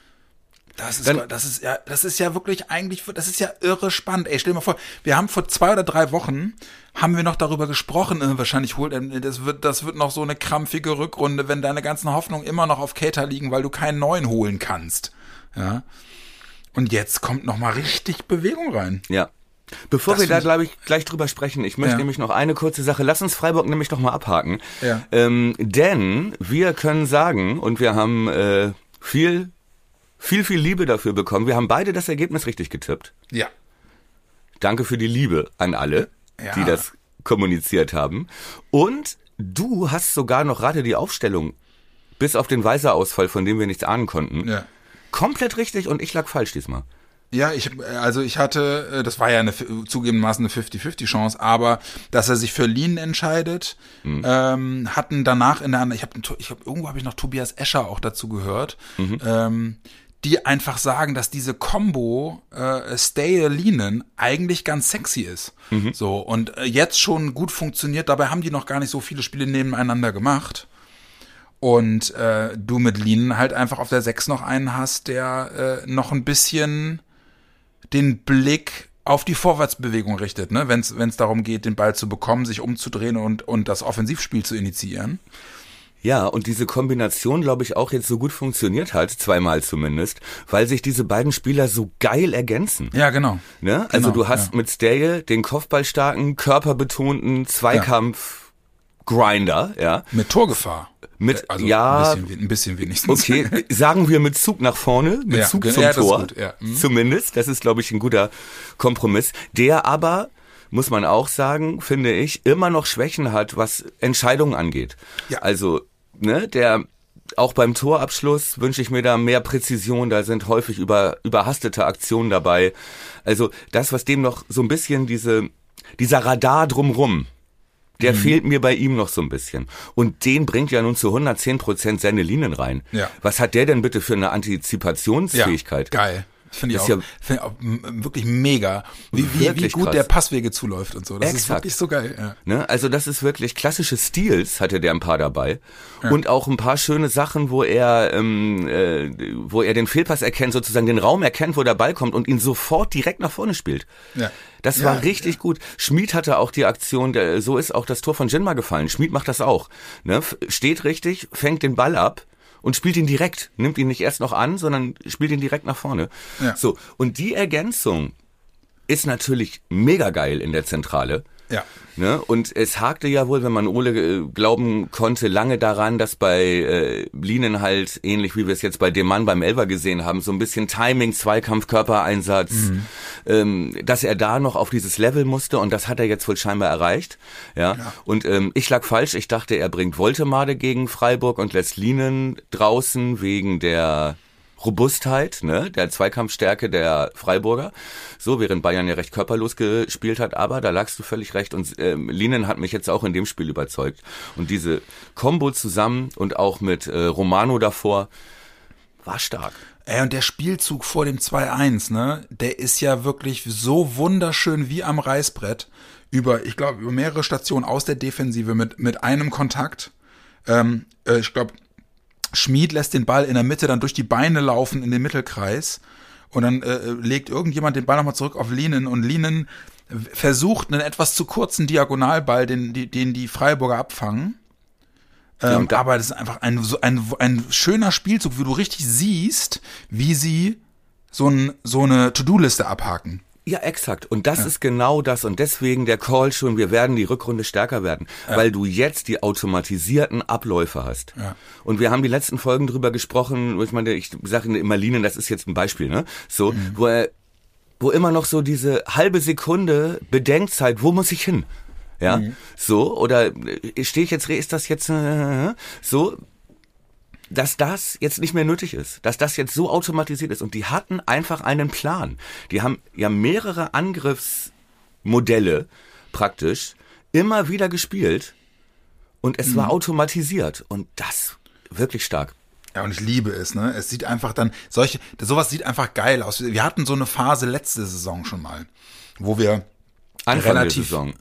Das ist, dann, das ist ja, das ist ja wirklich eigentlich, das ist ja irre spannend. Ey, stell dir mal vor, wir haben vor zwei oder drei Wochen haben wir noch darüber gesprochen. Äh, wahrscheinlich holt, äh, das wird, das wird noch so eine krampfige Rückrunde, wenn deine ganzen Hoffnungen immer noch auf Cater liegen, weil du keinen neuen holen kannst. Ja. Und jetzt kommt noch mal richtig Bewegung rein. Ja. Bevor das wir da, glaube ich, gleich drüber sprechen, ich möchte ja. nämlich noch eine kurze Sache. Lass uns Freiburg nämlich noch mal abhaken. Ja. Ähm, denn wir können sagen, und wir haben äh, viel, viel, viel Liebe dafür bekommen. Wir haben beide das Ergebnis richtig getippt. Ja. Danke für die Liebe an alle, ja. die das kommuniziert haben. Und du hast sogar noch gerade die Aufstellung, bis auf den Weiser-Ausfall, von dem wir nichts ahnen konnten. Ja. Komplett richtig und ich lag falsch diesmal. Ja, ich also ich hatte, äh, das war ja eine zugegebenermaßen eine 50-50 Chance, aber dass er sich für Lean entscheidet, mhm. ähm, hatten danach in der ich habe ich hab, irgendwo habe ich noch Tobias Escher auch dazu gehört, mhm. ähm, die einfach sagen, dass diese Combo äh, Stay Leanen eigentlich ganz sexy ist. Mhm. So und äh, jetzt schon gut funktioniert. Dabei haben die noch gar nicht so viele Spiele nebeneinander gemacht. Und äh, du mit Lean halt einfach auf der 6 noch einen hast, der äh, noch ein bisschen den Blick auf die Vorwärtsbewegung richtet, ne? wenn es darum geht, den Ball zu bekommen, sich umzudrehen und, und das Offensivspiel zu initiieren. Ja, und diese Kombination, glaube ich, auch jetzt so gut funktioniert hat, zweimal zumindest, weil sich diese beiden Spieler so geil ergänzen. Ja, genau. Ne? Also genau, du hast ja. mit Stale den kopfballstarken, körperbetonten Zweikampf Grinder, ja. Mit Torgefahr. Mit, also ja, ein bisschen, ein bisschen wenigstens. Okay, sagen wir mit Zug nach vorne, mit ja, Zug zum ja, Tor. Gut, ja. mhm. Zumindest, das ist, glaube ich, ein guter Kompromiss. Der aber, muss man auch sagen, finde ich, immer noch Schwächen hat, was Entscheidungen angeht. Ja. Also, ne, der auch beim Torabschluss wünsche ich mir da mehr Präzision, da sind häufig über, überhastete Aktionen dabei. Also das, was dem noch so ein bisschen diese, dieser Radar drumrum, der mhm. fehlt mir bei ihm noch so ein bisschen. Und den bringt ja nun zu 110 Prozent seine Linien rein. Ja. Was hat der denn bitte für eine Antizipationsfähigkeit? Ja, geil. Finde ich, auch, ja find ich auch wirklich mega, wie, wie, wie gut krass. der Passwege zuläuft und so. Das Exakt. ist wirklich so geil. Ja. Ne? Also das ist wirklich klassische Stils, hatte der ein paar dabei. Ja. Und auch ein paar schöne Sachen, wo er, ähm, äh, wo er den Fehlpass erkennt, sozusagen den Raum erkennt, wo der Ball kommt und ihn sofort direkt nach vorne spielt. Ja. Das war richtig gut. Schmid hatte auch die Aktion, der, so ist auch das Tor von Jinma gefallen. Schmid macht das auch. Ne? Steht richtig, fängt den Ball ab und spielt ihn direkt, nimmt ihn nicht erst noch an, sondern spielt ihn direkt nach vorne. Ja. So, und die Ergänzung ist natürlich mega geil in der Zentrale. Ja. Ne? Und es hakte ja wohl, wenn man Ole äh, glauben konnte, lange daran, dass bei äh, Linen halt, ähnlich wie wir es jetzt bei dem Mann beim Elver gesehen haben, so ein bisschen Timing, Zweikampf, Körpereinsatz, mhm. ähm, dass er da noch auf dieses Level musste und das hat er jetzt wohl scheinbar erreicht. Ja. ja. Und ähm, ich lag falsch, ich dachte, er bringt Voltemade gegen Freiburg und lässt Linen draußen wegen der Robustheit, ne, der Zweikampfstärke der Freiburger. So, während Bayern ja recht körperlos gespielt hat, aber da lagst du völlig recht. Und äh, Linen hat mich jetzt auch in dem Spiel überzeugt. Und diese Combo zusammen und auch mit äh, Romano davor war stark. Ey, und der Spielzug vor dem 2-1, ne, der ist ja wirklich so wunderschön wie am Reißbrett. Über, ich glaube, über mehrere Stationen aus der Defensive mit, mit einem Kontakt. Ähm, äh, ich glaube, Schmied lässt den Ball in der Mitte dann durch die Beine laufen in den Mittelkreis und dann äh, legt irgendjemand den Ball nochmal zurück auf Linen und Linen versucht einen etwas zu kurzen Diagonalball, den, den die Freiburger abfangen. Ähm, ja, aber das ist einfach ein, so ein, ein schöner Spielzug, wo du richtig siehst, wie sie so, ein, so eine To-Do-Liste abhaken. Ja, exakt. Und das ja. ist genau das. Und deswegen der Call schon, wir werden die Rückrunde stärker werden, ja. weil du jetzt die automatisierten Abläufe hast. Ja. Und wir haben die letzten Folgen drüber gesprochen, ich meine, ich sage immer Linien, das ist jetzt ein Beispiel, ne? So, mhm. wo er, wo immer noch so diese halbe Sekunde Bedenkzeit, wo muss ich hin? Ja, mhm. so, oder äh, stehe ich jetzt, ist das jetzt, äh, so, dass das jetzt nicht mehr nötig ist, dass das jetzt so automatisiert ist. Und die hatten einfach einen Plan. Die haben ja mehrere Angriffsmodelle praktisch immer wieder gespielt und es mhm. war automatisiert und das wirklich stark. Ja, und ich liebe es, ne? Es sieht einfach dann, solche, sowas sieht einfach geil aus. Wir hatten so eine Phase letzte Saison schon mal, wo wir Anfang relativ, der Saison.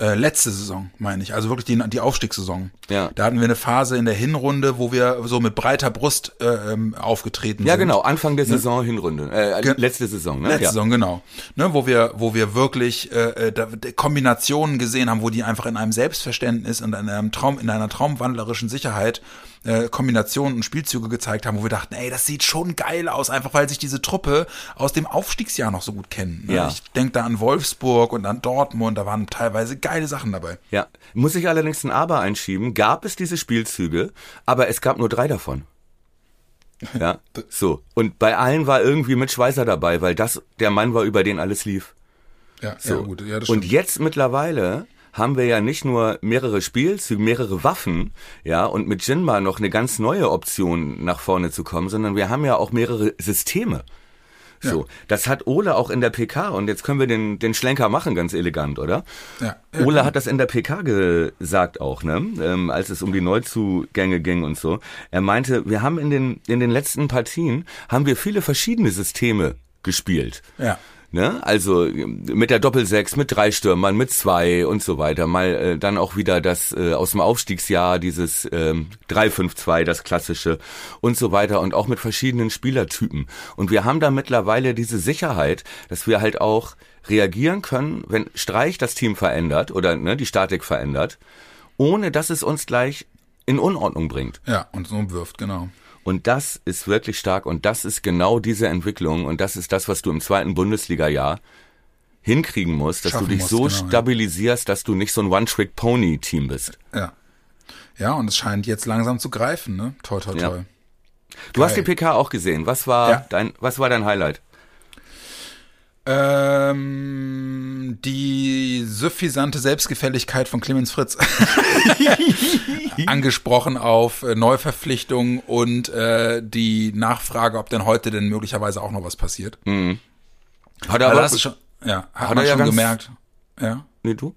Äh, letzte Saison, meine ich, also wirklich die, die Aufstiegssaison. Ja. Da hatten wir eine Phase in der Hinrunde, wo wir so mit breiter Brust äh, ähm, aufgetreten ja, sind. Ja, genau, Anfang der ne? Saison, Hinrunde, äh, letzte Saison, ne? Letzte ja. Saison, genau. Ne, wo wir, wo wir wirklich äh, äh da, Kombinationen gesehen haben, wo die einfach in einem Selbstverständnis und in einem Traum, in einer traumwandlerischen Sicherheit äh, Kombinationen und Spielzüge gezeigt haben, wo wir dachten, ey, das sieht schon geil aus, einfach weil sich diese Truppe aus dem Aufstiegsjahr noch so gut kennt. Ne? Ja. Ich denke da an Wolfsburg und an Dortmund, da waren teilweise geile Sachen dabei. Ja, muss ich allerdings ein Aber einschieben, gab es diese Spielzüge, aber es gab nur drei davon. Ja, so. Und bei allen war irgendwie mit Schweißer dabei, weil das der Mann war, über den alles lief. Ja, so. ja gut. Ja, das und jetzt mittlerweile haben wir ja nicht nur mehrere Spielzüge, mehrere Waffen, ja, und mit Jinma noch eine ganz neue Option nach vorne zu kommen, sondern wir haben ja auch mehrere Systeme. So, ja. das hat Ole auch in der PK und jetzt können wir den, den Schlenker machen, ganz elegant, oder? Ja. ja Ole hat das in der PK gesagt auch, ne? Ähm, als es um die Neuzugänge ging und so. Er meinte, wir haben in den, in den letzten Partien haben wir viele verschiedene Systeme gespielt. Ja. Ne? Also mit der Doppelsechs, mit drei Stürmern, mit zwei und so weiter. Mal äh, dann auch wieder das äh, aus dem Aufstiegsjahr, dieses ähm, 3-5-2, das klassische und so weiter und auch mit verschiedenen Spielertypen. Und wir haben da mittlerweile diese Sicherheit, dass wir halt auch reagieren können, wenn Streich das Team verändert oder ne, die Statik verändert, ohne dass es uns gleich in Unordnung bringt. Ja, und so umwirft, genau. Und das ist wirklich stark und das ist genau diese Entwicklung und das ist das, was du im zweiten Bundesliga-Jahr hinkriegen musst, dass Schaffen du dich musst, so genau, stabilisierst, dass du nicht so ein One-Trick-Pony-Team bist. Ja. Ja, und es scheint jetzt langsam zu greifen, ne? Toi, toi, toi. Ja. Du Geil. hast die PK auch gesehen. Was war ja. dein, was war dein Highlight? Ähm, die suffisante Selbstgefälligkeit von Clemens Fritz. Angesprochen auf äh, Neuverpflichtungen und äh, die Nachfrage, ob denn heute denn möglicherweise auch noch was passiert. Mhm. Hat er aber schon, ja, hat, hat man ja schon gemerkt. Ja. Nee, du?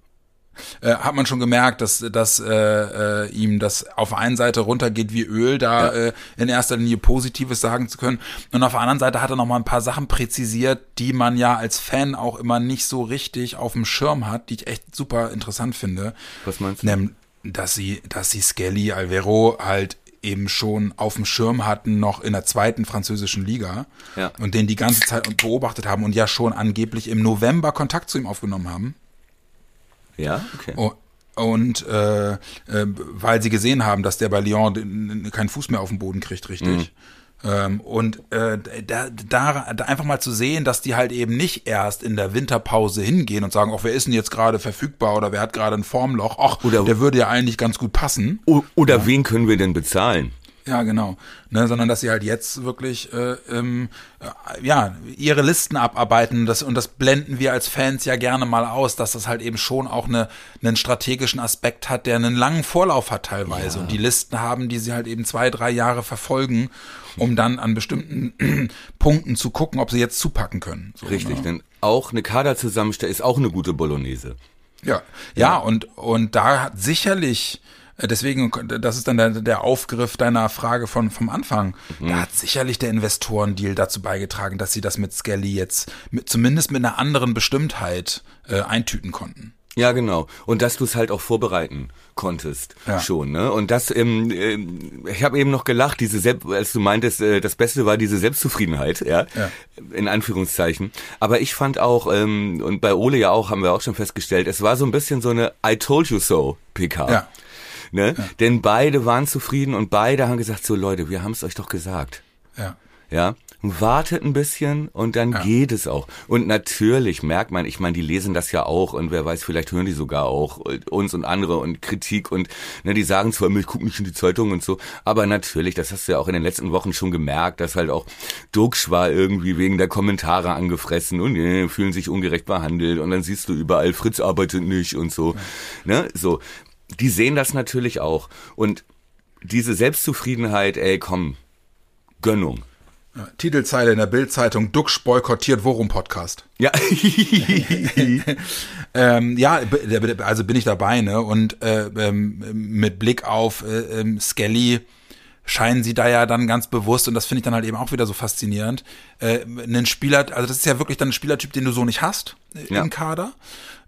Äh, hat man schon gemerkt, dass, dass äh, äh, ihm das auf der einen Seite runtergeht wie Öl, da ja. äh, in erster Linie Positives sagen zu können. Und auf der anderen Seite hat er noch mal ein paar Sachen präzisiert, die man ja als Fan auch immer nicht so richtig auf dem Schirm hat, die ich echt super interessant finde. Was meinst du? Nämlich, dass sie, dass sie Skelly Alvero halt eben schon auf dem Schirm hatten, noch in der zweiten französischen Liga ja. und den die ganze Zeit beobachtet haben und ja schon angeblich im November Kontakt zu ihm aufgenommen haben. Ja, okay. Oh, und äh, äh, weil sie gesehen haben, dass der bei Lyon keinen Fuß mehr auf den Boden kriegt, richtig. Mhm. Ähm, und äh, da, da, da einfach mal zu sehen, dass die halt eben nicht erst in der Winterpause hingehen und sagen, ach, wer ist denn jetzt gerade verfügbar oder wer hat gerade ein Formloch, ach, oder, der würde ja eigentlich ganz gut passen. Oder ja. wen können wir denn bezahlen? Ja, genau. Ne, sondern dass sie halt jetzt wirklich äh, ähm, äh, ja ihre Listen abarbeiten das, und das blenden wir als Fans ja gerne mal aus, dass das halt eben schon auch eine, einen strategischen Aspekt hat, der einen langen Vorlauf hat teilweise ja. und die Listen haben, die sie halt eben zwei, drei Jahre verfolgen, um dann an bestimmten Punkten zu gucken, ob sie jetzt zupacken können. So, Richtig, ne? denn auch eine Kaderzusammenstellung ist auch eine gute Bolognese. Ja, ja, ja, und, und da hat sicherlich Deswegen, das ist dann der, der Aufgriff deiner Frage von vom Anfang. Mhm. Da hat sicherlich der Investorendeal dazu beigetragen, dass sie das mit Skelly jetzt mit, zumindest mit einer anderen Bestimmtheit äh, eintüten konnten. Ja, genau. Und dass du es halt auch vorbereiten konntest ja. schon, ne? Und das, ähm, äh, ich habe eben noch gelacht, diese Selbst, als du meintest, äh, das Beste war diese Selbstzufriedenheit, ja? ja, in Anführungszeichen. Aber ich fand auch ähm, und bei Ole ja auch, haben wir auch schon festgestellt, es war so ein bisschen so eine I told you so PK. Ja. Ne? Ja. Denn beide waren zufrieden und beide haben gesagt, so Leute, wir haben es euch doch gesagt. Ja. Ja. Wartet ein bisschen und dann ja. geht es auch. Und natürlich merkt man, ich meine, die lesen das ja auch und wer weiß, vielleicht hören die sogar auch uns und andere und Kritik und ne, die sagen zwar immer, ich gucke nicht in die Zeitung und so, aber natürlich, das hast du ja auch in den letzten Wochen schon gemerkt, dass halt auch Duxch war irgendwie wegen der Kommentare angefressen und äh, fühlen sich ungerecht behandelt und dann siehst du überall, Fritz arbeitet nicht und so. Ja. Ne, so die sehen das natürlich auch. Und diese Selbstzufriedenheit, ey, komm, Gönnung. Titelzeile in der Bildzeitung: Duxch boykottiert Worum Podcast. Ja. ähm, ja, also bin ich dabei, ne? Und äh, ähm, mit Blick auf äh, ähm, Skelly scheinen sie da ja dann ganz bewusst, und das finde ich dann halt eben auch wieder so faszinierend, äh, einen Spieler, also das ist ja wirklich dann ein Spielertyp, den du so nicht hast äh, ja. im Kader.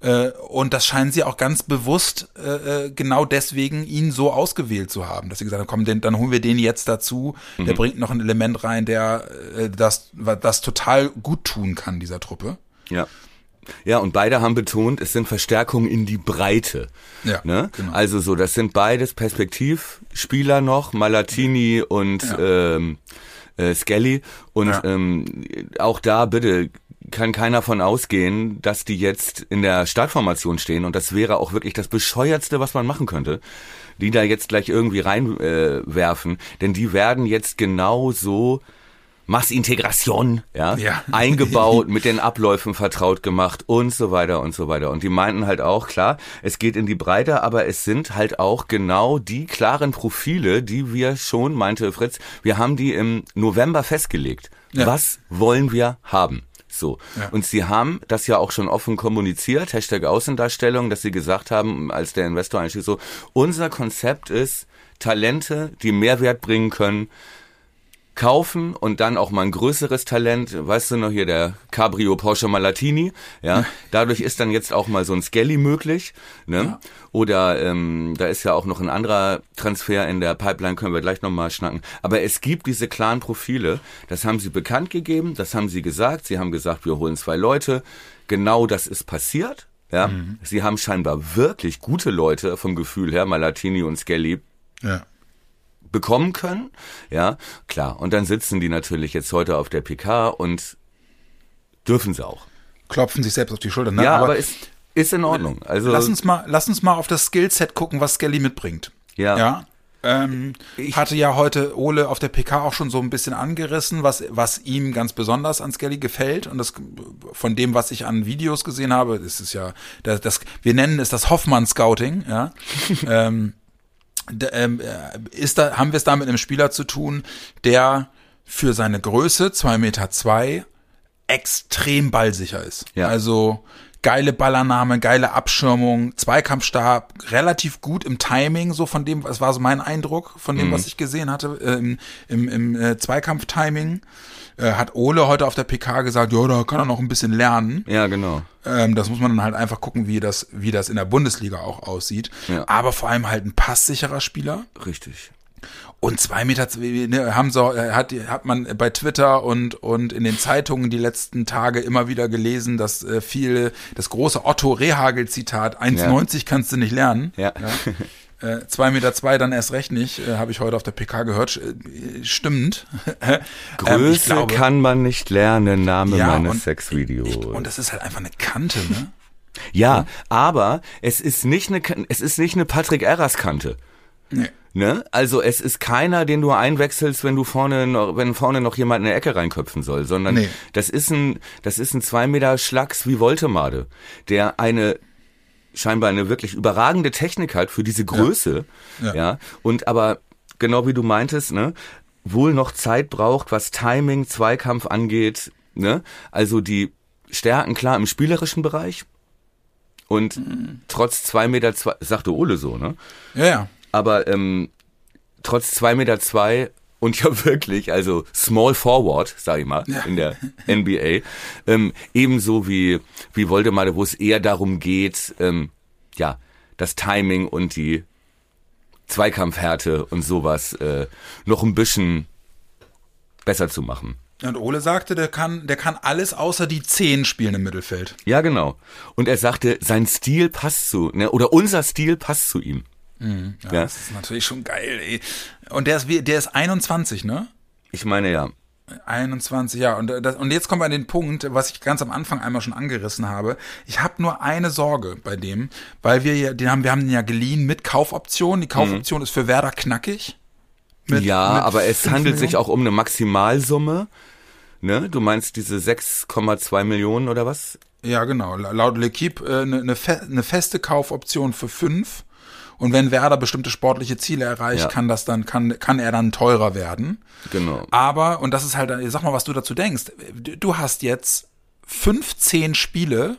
Äh, und das scheinen sie auch ganz bewusst äh, äh, genau deswegen ihn so ausgewählt zu haben, dass sie gesagt haben, komm, den, dann holen wir den jetzt dazu. Mhm. Der bringt noch ein Element rein, der äh, das, das total gut tun kann, dieser Truppe. Ja. Ja, und beide haben betont, es sind Verstärkungen in die Breite. Ja, ne? genau. Also so, das sind beides Perspektivspieler noch, Malatini und ja. ähm, äh, Skelly. Und ja. ähm, auch da bitte kann keiner von ausgehen, dass die jetzt in der Startformation stehen und das wäre auch wirklich das bescheuertste, was man machen könnte, die da jetzt gleich irgendwie reinwerfen, äh, denn die werden jetzt genau so Massintegration, ja, ja. eingebaut, mit den Abläufen vertraut gemacht und so weiter und so weiter. Und die meinten halt auch, klar, es geht in die Breite, aber es sind halt auch genau die klaren Profile, die wir schon, meinte Fritz, wir haben die im November festgelegt. Ja. Was wollen wir haben? So. Ja. Und sie haben das ja auch schon offen kommuniziert, Hashtag Außendarstellung, dass sie gesagt haben, als der Investor einsteht, so, unser Konzept ist, Talente, die Mehrwert bringen können, kaufen und dann auch mal ein größeres Talent, weißt du noch hier der Cabrio Porsche Malatini, ja, dadurch ist dann jetzt auch mal so ein Skelly möglich, ne? Ja. Oder ähm, da ist ja auch noch ein anderer Transfer in der Pipeline, können wir gleich nochmal schnacken. Aber es gibt diese klaren Profile, das haben sie bekannt gegeben, das haben sie gesagt, sie haben gesagt, wir holen zwei Leute, genau das ist passiert, ja. Mhm. Sie haben scheinbar wirklich gute Leute vom Gefühl her, Malatini und Skelly. Ja bekommen können. Ja, klar. Und dann sitzen die natürlich jetzt heute auf der PK und dürfen sie auch. Klopfen sich selbst auf die Schulter. Ne? Ja, aber, aber ist, ist in Ordnung. Also lass uns mal, lass uns mal auf das Skillset gucken, was Skelly mitbringt. Ja. Ja. Ähm, hatte ja heute Ole auf der PK auch schon so ein bisschen angerissen, was, was ihm ganz besonders an Skelly gefällt. Und das von dem, was ich an Videos gesehen habe, ist ja, das, das wir nennen es das Hoffmann-Scouting, ja. ähm, ähm, äh, ist da, haben wir es da mit einem Spieler zu tun, der für seine Größe, zwei Meter, zwei, extrem ballsicher ist. Ja. Also geile Ballannahme, geile Abschirmung, Zweikampfstab, relativ gut im Timing, so von dem, das war so mein Eindruck von dem, mhm. was ich gesehen hatte, äh, im, im, im äh, Zweikampftiming. Äh, hat Ole heute auf der PK gesagt, ja, da kann er noch ein bisschen lernen. Ja, genau. Ähm, das muss man dann halt einfach gucken, wie das, wie das in der Bundesliga auch aussieht. Ja. Aber vor allem halt ein passsicherer Spieler. Richtig. Und zwei Meter ne, haben so, äh, hat, hat man bei Twitter und, und in den Zeitungen die letzten Tage immer wieder gelesen, dass äh, viele, das große Otto Rehagel-Zitat, 1,90 ja. kannst du nicht lernen. Ja. ja. Äh, zwei Meter zwei dann erst recht nicht, äh, habe ich heute auf der PK gehört. Äh, stimmt. Größe ähm, glaube, kann man nicht lernen, Name ja, meines Sexvideos. Und das ist halt einfach eine Kante, ne? Ja, aber es ist nicht eine, es ist nicht eine Patrick Erras Kante. Nee. Ne? Also es ist keiner, den du einwechselst, wenn du vorne noch, wenn vorne noch jemand in der Ecke reinköpfen soll, sondern nee. das ist ein, das ist ein zwei Meter Schlags wie Voltemade, der eine scheinbar eine wirklich überragende Technik hat für diese Größe, ja, ja. ja und aber genau wie du meintest, ne, wohl noch Zeit braucht, was Timing, Zweikampf angeht, ne? Also die Stärken klar im spielerischen Bereich und mhm. trotz zwei Meter zwei, sagte Ole so, ne? Ja, ja aber ähm, trotz zwei Meter zwei und ja wirklich, also Small Forward, sag ich mal, ja. in der NBA, ähm, ebenso wie, wie Voldemar, wo es eher darum geht, ähm, ja, das Timing und die Zweikampfhärte und sowas äh, noch ein bisschen besser zu machen. Und Ole sagte, der kann, der kann alles außer die Zehn spielen im Mittelfeld. Ja, genau. Und er sagte, sein Stil passt zu, ne, oder unser Stil passt zu ihm. Mhm, ja, ja, Das ist natürlich schon geil, ey. Und der ist, der ist 21, ne? Ich meine ja. 21, ja. Und, das, und jetzt kommen wir an den Punkt, was ich ganz am Anfang einmal schon angerissen habe. Ich habe nur eine Sorge bei dem, weil wir ja, den haben, wir haben den ja geliehen mit Kaufoption. Die Kaufoption mhm. ist für Werder knackig. Mit, ja, mit aber es handelt Millionen. sich auch um eine Maximalsumme. Ne? Du meinst diese 6,2 Millionen oder was? Ja, genau. Laut L'Equipe äh, eine, eine, fe eine feste Kaufoption für fünf und wenn Werder bestimmte sportliche Ziele erreicht, ja. kann das dann, kann, kann er dann teurer werden. Genau. Aber, und das ist halt, sag mal, was du dazu denkst. Du hast jetzt 15 Spiele,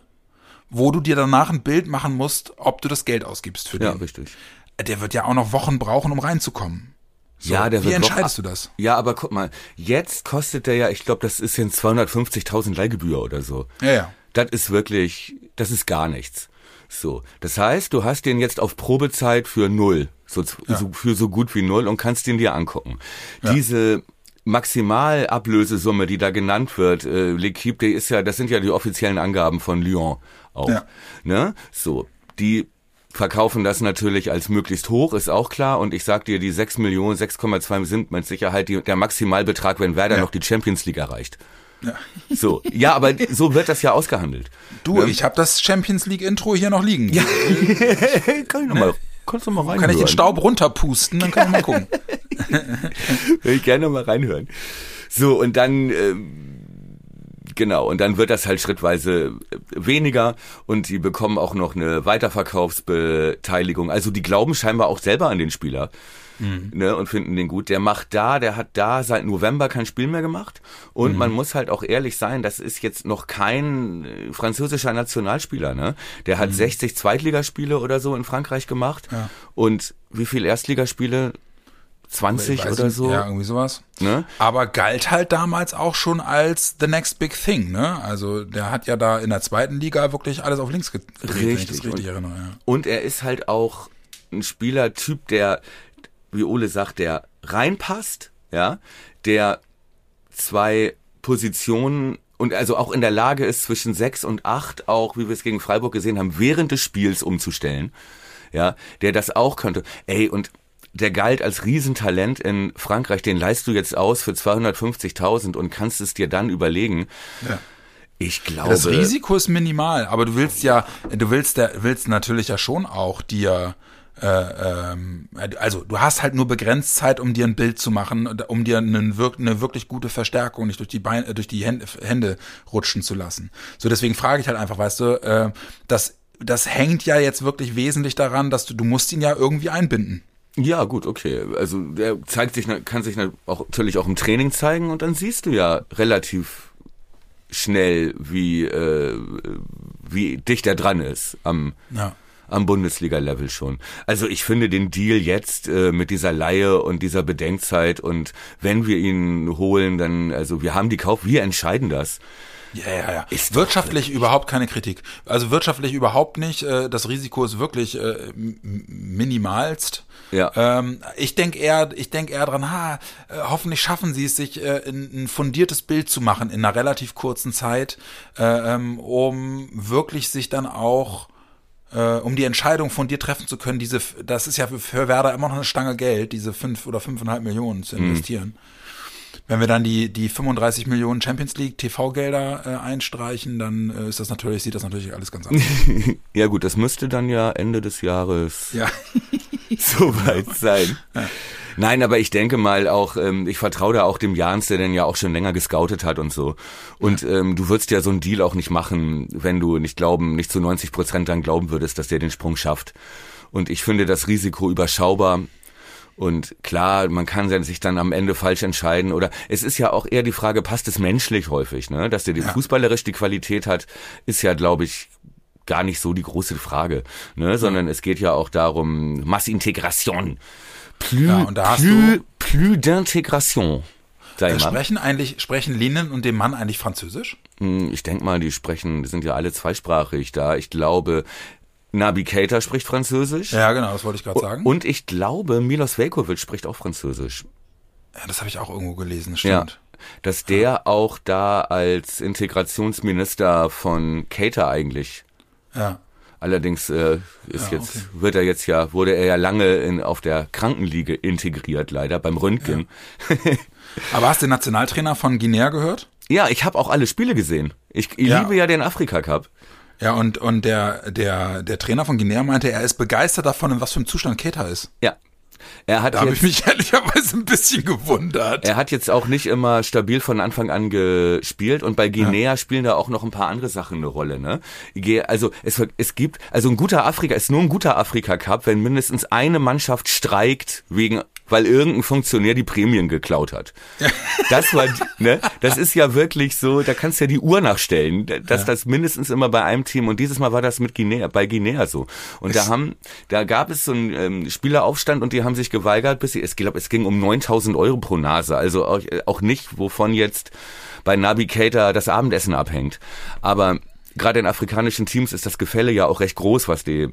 wo du dir danach ein Bild machen musst, ob du das Geld ausgibst für den. Ja, richtig. Der wird ja auch noch Wochen brauchen, um reinzukommen. So, ja, der wie wird entscheidest noch, du das? Ja, aber guck mal, jetzt kostet der ja, ich glaube, das ist jetzt 250.000 Leihgebühr oder so. Ja, ja. Das ist wirklich, das ist gar nichts. So, das heißt, du hast den jetzt auf Probezeit für null, so, ja. so für so gut wie null und kannst den dir angucken. Ja. Diese Maximalablösesumme, die da genannt wird, äh, L'Equipe, die ist ja, das sind ja die offiziellen Angaben von Lyon auch. Ja. Ne? So, die verkaufen das natürlich als möglichst hoch, ist auch klar. Und ich sag dir, die 6 Millionen, 6,2 sind mit Sicherheit die, der Maximalbetrag, wenn Werder ja. noch die Champions League erreicht. Ja. So, ja, aber so wird das ja ausgehandelt. Du, ähm, ich habe das Champions League Intro hier noch liegen. Ja. kann ich noch mal, kannst du mal reinhören. Kann ich den Staub runterpusten, dann kann ich mal gucken. Will ich gerne mal reinhören. So, und dann, ähm, genau, und dann wird das halt schrittweise äh, weniger und die bekommen auch noch eine Weiterverkaufsbeteiligung. Also die glauben scheinbar auch selber an den Spieler mhm. ne, und finden den gut. Der macht da, der hat da seit November kein Spiel mehr gemacht. Und mhm. man muss halt auch ehrlich sein, das ist jetzt noch kein äh, französischer Nationalspieler. Ne? Der hat mhm. 60 Zweitligaspiele oder so in Frankreich gemacht. Ja. Und wie viel Erstligaspiele? 20 oder nicht, so. Ja, irgendwie sowas. Ne? Aber galt halt damals auch schon als the next big thing, ne? Also der hat ja da in der zweiten Liga wirklich alles auf links gedreht, richtig, wenn ich das richtig und, erinnere. Ja. Und er ist halt auch ein Spielertyp, der wie Ole sagt, der reinpasst, ja, der zwei Positionen und also auch in der Lage ist, zwischen sechs und acht auch, wie wir es gegen Freiburg gesehen haben, während des Spiels umzustellen. Ja, der das auch könnte. Ey, und der galt als Riesentalent in Frankreich, den leist du jetzt aus für 250.000 und kannst es dir dann überlegen. Ja. Ich glaube. Das Risiko ist minimal, aber du willst ja, du willst, der, willst natürlich ja schon auch dir äh, ähm, also du hast halt nur begrenzt Zeit, um dir ein Bild zu machen, um dir einen, wirk eine wirklich gute Verstärkung nicht durch die Beine, äh, durch die Hände, Hände rutschen zu lassen. So deswegen frage ich halt einfach, weißt du, äh, das das hängt ja jetzt wirklich wesentlich daran, dass du du musst ihn ja irgendwie einbinden. Ja, gut, okay. Also der zeigt sich, kann sich auch, natürlich auch im Training zeigen und dann siehst du ja relativ schnell, wie äh, wie dicht er dran ist am ja am Bundesliga-Level schon. Also ich finde den Deal jetzt äh, mit dieser Laie und dieser Bedenkzeit und wenn wir ihn holen, dann, also wir haben die Kauf, wir entscheiden das. Ja, ja, ja. Ist wirtschaftlich überhaupt keine Kritik. Also wirtschaftlich überhaupt nicht. Äh, das Risiko ist wirklich äh, minimalst. Ja. Ähm, ich denke eher, ich denke eher dran, ha, äh, hoffentlich schaffen sie es, sich ein fundiertes Bild zu machen in einer relativ kurzen Zeit, ähm, um wirklich sich dann auch äh, um die Entscheidung von dir treffen zu können, diese, das ist ja für, Werder immer noch eine Stange Geld, diese fünf oder fünfeinhalb Millionen zu mhm. investieren. Mhm. Wenn wir dann die, die 35 Millionen Champions League TV-Gelder äh, einstreichen, dann äh, ist das natürlich, sieht das natürlich alles ganz anders aus. ja gut, das müsste dann ja Ende des Jahres ja. so weit sein. Nein, aber ich denke mal auch, ähm, ich vertraue da auch dem Jans, der denn ja auch schon länger gescoutet hat und so. Und ähm, du würdest ja so einen Deal auch nicht machen, wenn du nicht glauben, nicht zu 90 Prozent dann glauben würdest, dass der den Sprung schafft. Und ich finde das Risiko überschaubar. Und klar, man kann sich dann am Ende falsch entscheiden. Oder es ist ja auch eher die Frage, passt es menschlich häufig, ne? Dass der die ja. fußballerisch die Qualität hat, ist ja, glaube ich, gar nicht so die große Frage, ne? Sondern es geht ja auch darum, Massintegration. Plus, ja, und da hast plus, du plus d'intégration. Äh, sprechen eigentlich, sprechen Linen und dem Mann eigentlich Französisch? Hm, ich denke mal, die sprechen, die sind ja alle zweisprachig da. Ich glaube, Nabi Keita spricht Französisch. Ja, genau, das wollte ich gerade sagen. Und ich glaube, Milos Velkovic spricht auch Französisch. Ja, das habe ich auch irgendwo gelesen, stimmt. Ja, dass der ja. auch da als Integrationsminister von Keita eigentlich ja. Allerdings äh, ist ja, jetzt okay. wird er jetzt ja wurde er ja lange in, auf der Krankenliege integriert, leider beim Röntgen. Ja. Aber hast du den Nationaltrainer von Guinea gehört? Ja, ich habe auch alle Spiele gesehen. Ich, ich ja. liebe ja den Afrika Cup. Ja, und, und der, der, der Trainer von Guinea meinte, er ist begeistert davon, in was für einem Zustand Keta ist. Ja, er hat da habe ich mich ehrlicherweise ein bisschen gewundert. Er hat jetzt auch nicht immer stabil von Anfang an gespielt und bei Guinea ja. spielen da auch noch ein paar andere Sachen eine Rolle. Ne? Also es, es gibt, also ein guter Afrika ist nur ein guter Afrika Cup, wenn mindestens eine Mannschaft streikt wegen weil irgendein Funktionär die Prämien geklaut hat. Das war, ne, das ist ja wirklich so, da kannst du ja die Uhr nachstellen, dass ja. das mindestens immer bei einem Team und dieses Mal war das mit Guinea, bei Guinea so. Und da haben, da gab es so einen ähm, Spieleraufstand und die haben sich geweigert, bis sie, ich glaube, es ging um 9000 Euro pro Nase, also auch, auch nicht, wovon jetzt bei Navigator das Abendessen abhängt. Aber gerade in afrikanischen Teams ist das Gefälle ja auch recht groß, was die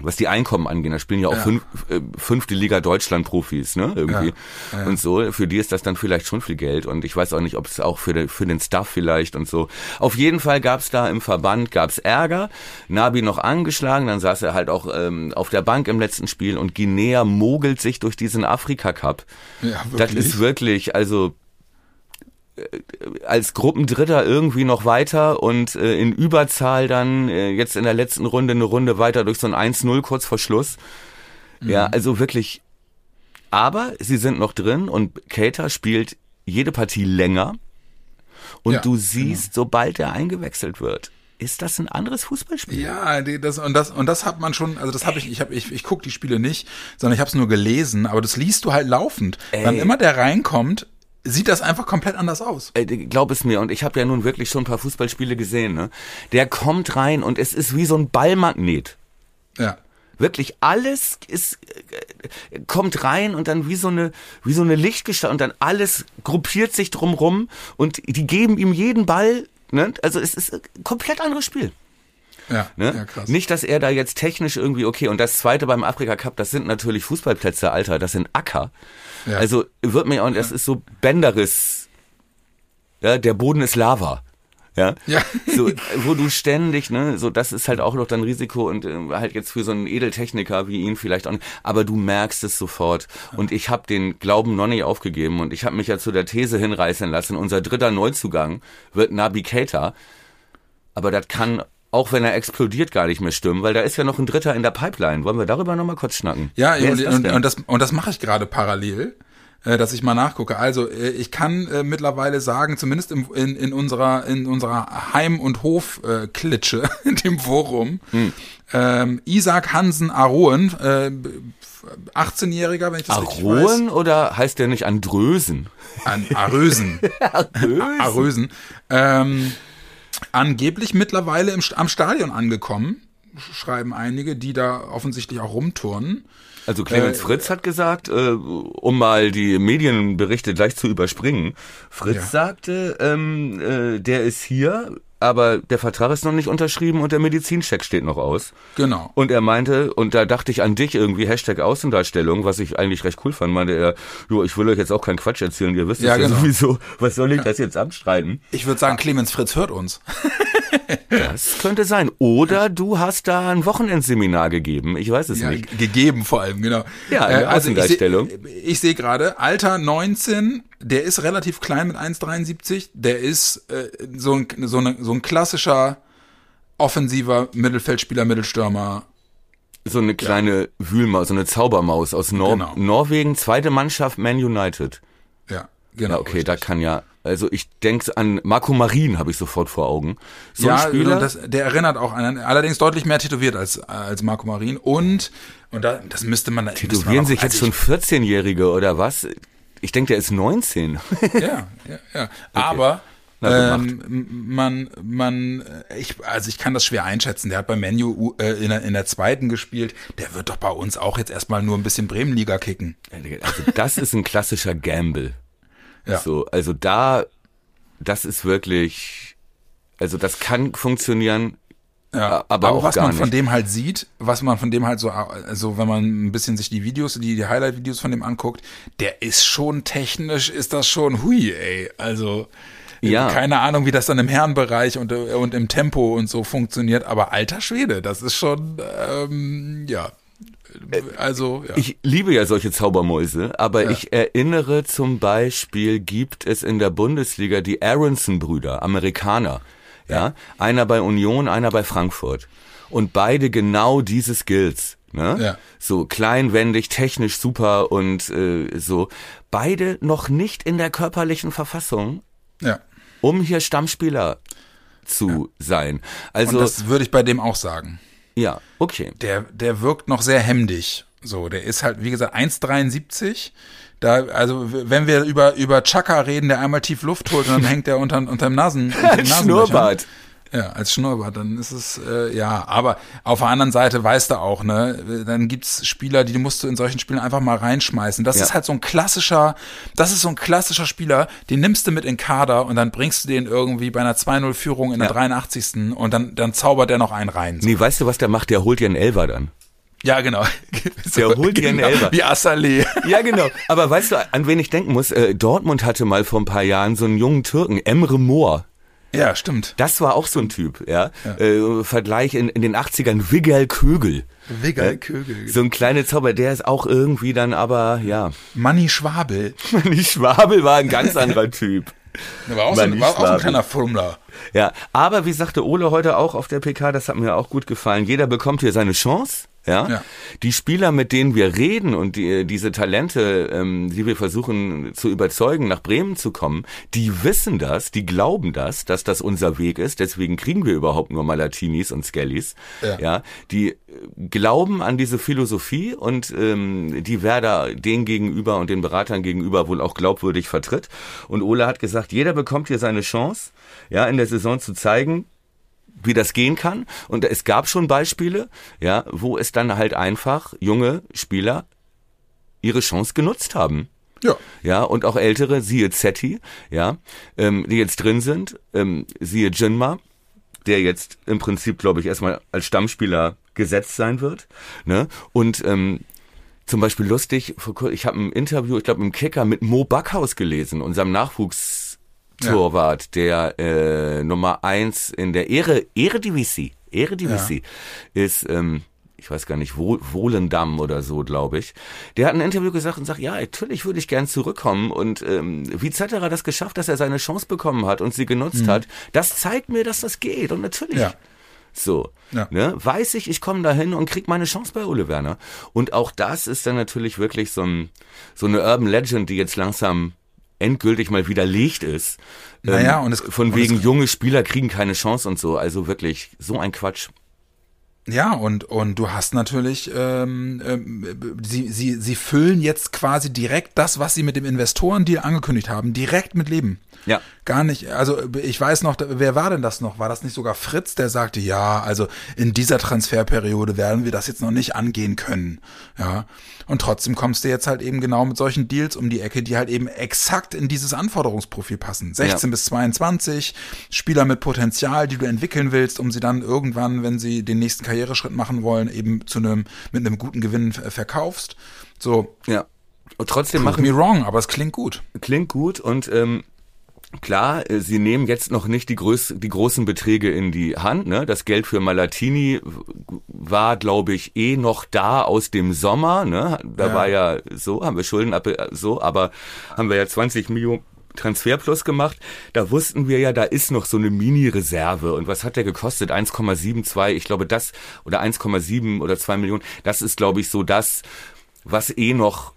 was die Einkommen angeht, da spielen ja auch ja. Fünf, äh, fünfte Liga Deutschland Profis, ne, irgendwie. Ja. Ja. Und so, für die ist das dann vielleicht schon viel Geld und ich weiß auch nicht, ob es auch für, den, für den Staff vielleicht und so. Auf jeden Fall gab's da im Verband, gab's Ärger, Nabi noch angeschlagen, dann saß er halt auch ähm, auf der Bank im letzten Spiel und Guinea mogelt sich durch diesen Afrika Cup. Ja, wirklich? Das ist wirklich, also als Gruppendritter irgendwie noch weiter und äh, in Überzahl dann äh, jetzt in der letzten Runde eine Runde weiter durch so ein 1-0 kurz vor Schluss. Mhm. Ja, also wirklich. Aber sie sind noch drin und Cater spielt jede Partie länger. Und ja, du siehst, genau. sobald er eingewechselt wird, ist das ein anderes Fußballspiel. Ja, das und das und das hat man schon, also das habe ich, ich habe ich, ich guck die Spiele nicht, sondern ich habe es nur gelesen, aber das liest du halt laufend. Ey. Wann immer der reinkommt, sieht das einfach komplett anders aus. Ey, glaub es mir, und ich habe ja nun wirklich schon ein paar Fußballspiele gesehen, ne? Der kommt rein und es ist wie so ein Ballmagnet. Ja. Wirklich alles ist äh, kommt rein und dann wie so eine wie so eine Lichtgestalt und dann alles gruppiert sich drumrum und die geben ihm jeden Ball, ne? Also es ist ein komplett anderes Spiel. Ja, ne? ja, krass. Nicht, dass er da jetzt technisch irgendwie okay und das zweite beim Afrika Cup, das sind natürlich Fußballplätze, Alter, das sind Acker. Ja. Also wird mir und das ist so Bänderriss. Ja, der Boden ist Lava. Ja? ja. So, wo du ständig, ne, so das ist halt auch noch dein Risiko und äh, halt jetzt für so einen Edeltechniker wie ihn vielleicht auch nicht, aber du merkst es sofort und ich habe den Glauben noch nicht aufgegeben und ich habe mich ja zu der These hinreißen lassen, unser dritter Neuzugang wird Nabi Keita, aber das kann auch wenn er explodiert, gar nicht mehr stimmen, weil da ist ja noch ein Dritter in der Pipeline. Wollen wir darüber nochmal kurz schnacken? Ja, und, das und, und, das, und das mache ich gerade parallel äh, dass ich mal nachgucke. Also äh, ich kann äh, mittlerweile sagen, zumindest im, in, in unserer in unserer Heim- und Hof-Klitsche, äh, in dem Forum, hm. ähm, Isaac Hansen Aroen, äh, 18-Jähriger, wenn ich das Aroen richtig weiß. Aroen oder heißt der nicht Andrösen? An Arösen. Arösen. Arösen. Ähm, angeblich mittlerweile im, am Stadion angekommen, schreiben einige, die da offensichtlich auch rumturnen. Also Clemens äh, Fritz hat gesagt, äh, um mal die Medienberichte gleich zu überspringen, Fritz ja. sagte, ähm, äh, der ist hier, aber der Vertrag ist noch nicht unterschrieben und der Medizincheck steht noch aus. Genau. Und er meinte, und da dachte ich an dich irgendwie, Hashtag Außendarstellung, was ich eigentlich recht cool fand, meinte er, jo, ich will euch jetzt auch keinen Quatsch erzählen, ihr wisst ja, genau. ja sowieso, was soll ich das jetzt abstreiten? Ich würde sagen, Clemens Fritz hört uns. Das könnte sein. Oder du hast da ein Wochenendseminar gegeben. Ich weiß es ja, nicht. Gegeben vor allem, genau. Ja, äh, also Außendarstellung. Ich sehe seh gerade, Alter 19, der ist relativ klein mit 1,73. Der ist äh, so, ein, so, eine, so ein klassischer offensiver Mittelfeldspieler, Mittelstürmer. so eine kleine ja. Wühlmaus, so eine Zaubermaus aus Nor genau. Norwegen, zweite Mannschaft Man United. Ja, genau. Ja, okay, richtig. da kann ja also ich denke an Marco Marin habe ich sofort vor Augen. So ja, ein Spieler, das, der erinnert auch an, allerdings deutlich mehr tätowiert als als Marco Marin und und da, das müsste man tätowieren man sich jetzt schon 14-Jährige oder was? Ich denke, der ist 19. ja, ja, ja. Aber ähm, man, man, ich, also ich kann das schwer einschätzen. Der hat bei Menu äh, in, der, in der zweiten gespielt. Der wird doch bei uns auch jetzt erstmal nur ein bisschen Bremenliga kicken. Also das ist ein klassischer Gamble. Ja. So, also da, das ist wirklich, also das kann funktionieren. Ja, aber, aber was man nicht. von dem halt sieht, was man von dem halt so, also wenn man ein bisschen sich die Videos, die, die Highlight-Videos von dem anguckt, der ist schon technisch, ist das schon hui, ey. Also, ja. keine Ahnung, wie das dann im Herrenbereich und, und im Tempo und so funktioniert, aber alter Schwede, das ist schon, ähm, ja, also, ja. Ich liebe ja solche Zaubermäuse, aber ja. ich erinnere zum Beispiel, gibt es in der Bundesliga die Aronson-Brüder, Amerikaner. Ja? ja, einer bei Union, einer bei Frankfurt. Und beide genau diese Skills. Ne? Ja. So kleinwendig, technisch super und äh, so. Beide noch nicht in der körperlichen Verfassung, ja. um hier Stammspieler zu sein. Also und das würde ich bei dem auch sagen. Ja, okay. Der, der wirkt noch sehr hemdig. So, der ist halt, wie gesagt, 1,73. Da, also, wenn wir über, über Chaka reden, der einmal tief Luft holt, dann hängt der unter, unterm Nasen. Unter Schnurrbart. Ja, als Schnurrbart, dann ist es, äh, ja, aber auf der anderen Seite weißt du auch, ne, dann gibt's Spieler, die musst du in solchen Spielen einfach mal reinschmeißen. Das ja. ist halt so ein klassischer, das ist so ein klassischer Spieler, den nimmst du mit in Kader und dann bringst du den irgendwie bei einer 2-0-Führung in der ja. 83. und dann, dann zaubert der noch einen rein. So. Nee, weißt du, was der macht? Der holt dir einen Elver dann. Ja, genau. Der holt dir genau, einen Elber. Wie Assalé. Ja, genau. Aber weißt du, an wen ich denken muss? Äh, Dortmund hatte mal vor ein paar Jahren so einen jungen Türken, Emre Moor. Ja, stimmt. Das war auch so ein Typ, ja. ja. Äh, Vergleich in, in den 80ern Wiggal Kögel. Wiggal Kögel. So ein kleiner Zauber, der ist auch irgendwie dann aber, ja. Manni Schwabel. Manni Schwabel war ein ganz anderer Typ. Der war auch, so, ein, war auch so ein kleiner Fummler. Ja, aber wie sagte Ole heute auch auf der PK, das hat mir auch gut gefallen. Jeder bekommt hier seine Chance. Ja? ja? Die Spieler, mit denen wir reden und die, diese Talente, ähm, die wir versuchen zu überzeugen, nach Bremen zu kommen, die wissen das, die glauben das, dass das unser Weg ist. Deswegen kriegen wir überhaupt nur Malatinis und Skellys. Ja. ja? Die äh, glauben an diese Philosophie und ähm, die Werder den gegenüber und den Beratern gegenüber wohl auch glaubwürdig vertritt. Und Ole hat gesagt, jeder bekommt hier seine Chance, ja, in der Saison zu zeigen, wie das gehen kann. Und es gab schon Beispiele, ja, wo es dann halt einfach junge Spieler ihre Chance genutzt haben. Ja. Ja, und auch ältere, siehe Zetti, ja, ähm, die jetzt drin sind, ähm, siehe Jinma, der jetzt im Prinzip, glaube ich, erstmal als Stammspieler gesetzt sein wird. Ne? Und ähm, zum Beispiel lustig, ich habe ein Interview, ich glaube im Kicker mit Mo Backhaus gelesen, unserem Nachwuchs Torwart, ja. der äh, Nummer eins in der Ehre, Eredivisie, Eredivisie ja. ist, ähm, ich weiß gar nicht, Wohl, Wohlendam oder so, glaube ich. Der hat ein Interview gesagt und sagt, ja, natürlich würde ich gern zurückkommen. Und ähm, wie Zetterer das geschafft, dass er seine Chance bekommen hat und sie genutzt mhm. hat, das zeigt mir, dass das geht. Und natürlich. Ja. So, ja. ne, weiß ich, ich komme dahin und krieg meine Chance bei Ole Werner. Und auch das ist dann natürlich wirklich so, ein, so eine Urban Legend, die jetzt langsam endgültig mal widerlegt ist. Naja, ähm, und es, von wegen es, junge Spieler kriegen keine Chance und so. Also wirklich so ein Quatsch. Ja, und, und du hast natürlich, ähm, ähm, sie, sie, sie füllen jetzt quasi direkt das, was sie mit dem Investorendeal angekündigt haben, direkt mit Leben. Ja. Gar nicht, also ich weiß noch, wer war denn das noch? War das nicht sogar Fritz, der sagte, ja, also in dieser Transferperiode werden wir das jetzt noch nicht angehen können. Ja. Und trotzdem kommst du jetzt halt eben genau mit solchen Deals um die Ecke, die halt eben exakt in dieses Anforderungsprofil passen. 16 ja. bis 22, Spieler mit Potenzial, die du entwickeln willst, um sie dann irgendwann, wenn sie den nächsten Karriereschritt machen wollen, eben zu einem, mit einem guten Gewinn verkaufst. So. Ja. Und trotzdem machen. me wrong, aber es klingt gut. Klingt gut und ähm, Klar, äh, sie nehmen jetzt noch nicht die, größ die großen Beträge in die Hand. Ne? Das Geld für Malatini war, glaube ich, eh noch da aus dem Sommer. Ne? Da ja. war ja so, haben wir Schulden so, aber haben wir ja 20 Millionen Transferplus gemacht. Da wussten wir ja, da ist noch so eine Mini-Reserve. Und was hat der gekostet? 1,72, ich glaube das, oder 1,7 oder 2 Millionen. Das ist, glaube ich, so das, was eh noch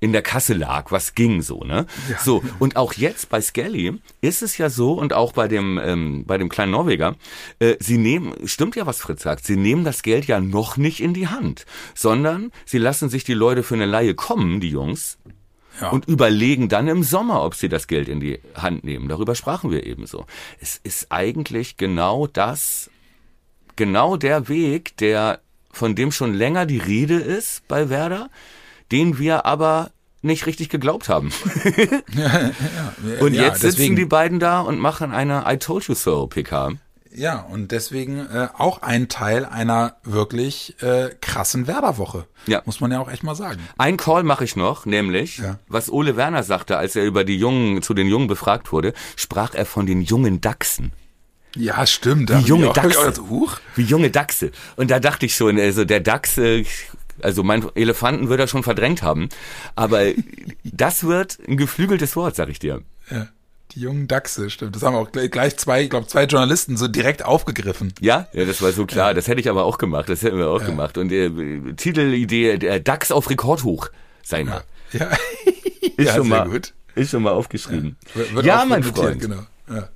in der Kasse lag, was ging so, ne? Ja. So, und auch jetzt bei Skelly ist es ja so und auch bei dem, ähm, bei dem kleinen Norweger, äh, sie nehmen, stimmt ja, was Fritz sagt, sie nehmen das Geld ja noch nicht in die Hand, sondern sie lassen sich die Leute für eine Laie kommen, die Jungs, ja. und überlegen dann im Sommer, ob sie das Geld in die Hand nehmen. Darüber sprachen wir ebenso. Es ist eigentlich genau das, genau der Weg, der von dem schon länger die Rede ist bei Werder, den wir aber nicht richtig geglaubt haben. ja, ja, und ja, jetzt sitzen deswegen. die beiden da und machen eine I Told You So PK. Ja, und deswegen äh, auch ein Teil einer wirklich äh, krassen Werderwoche. Ja. Muss man ja auch echt mal sagen. Ein Call mache ich noch, nämlich, ja. was Ole Werner sagte, als er über die Jungen, zu den Jungen befragt wurde, sprach er von den jungen Dachsen. Ja, stimmt. Wie junge Dachse. Wie junge Dachse. Und da dachte ich schon, also der Dachs, also mein Elefanten wird er schon verdrängt haben. Aber das wird ein geflügeltes Wort, sag ich dir. Ja. Die jungen Dachse, stimmt. Das haben auch gleich zwei, ich glaube, zwei Journalisten so direkt aufgegriffen. Ja, ja, das war so klar. Ja. Das hätte ich aber auch gemacht. Das hätten wir auch ja. gemacht. Und äh, Titelidee, der Dachs auf Rekord hoch, sei mal. Ja. ist ja, schon mal, gut. Ist schon mal aufgeschrieben. Ja, ja mein Freund. Genau. Ja.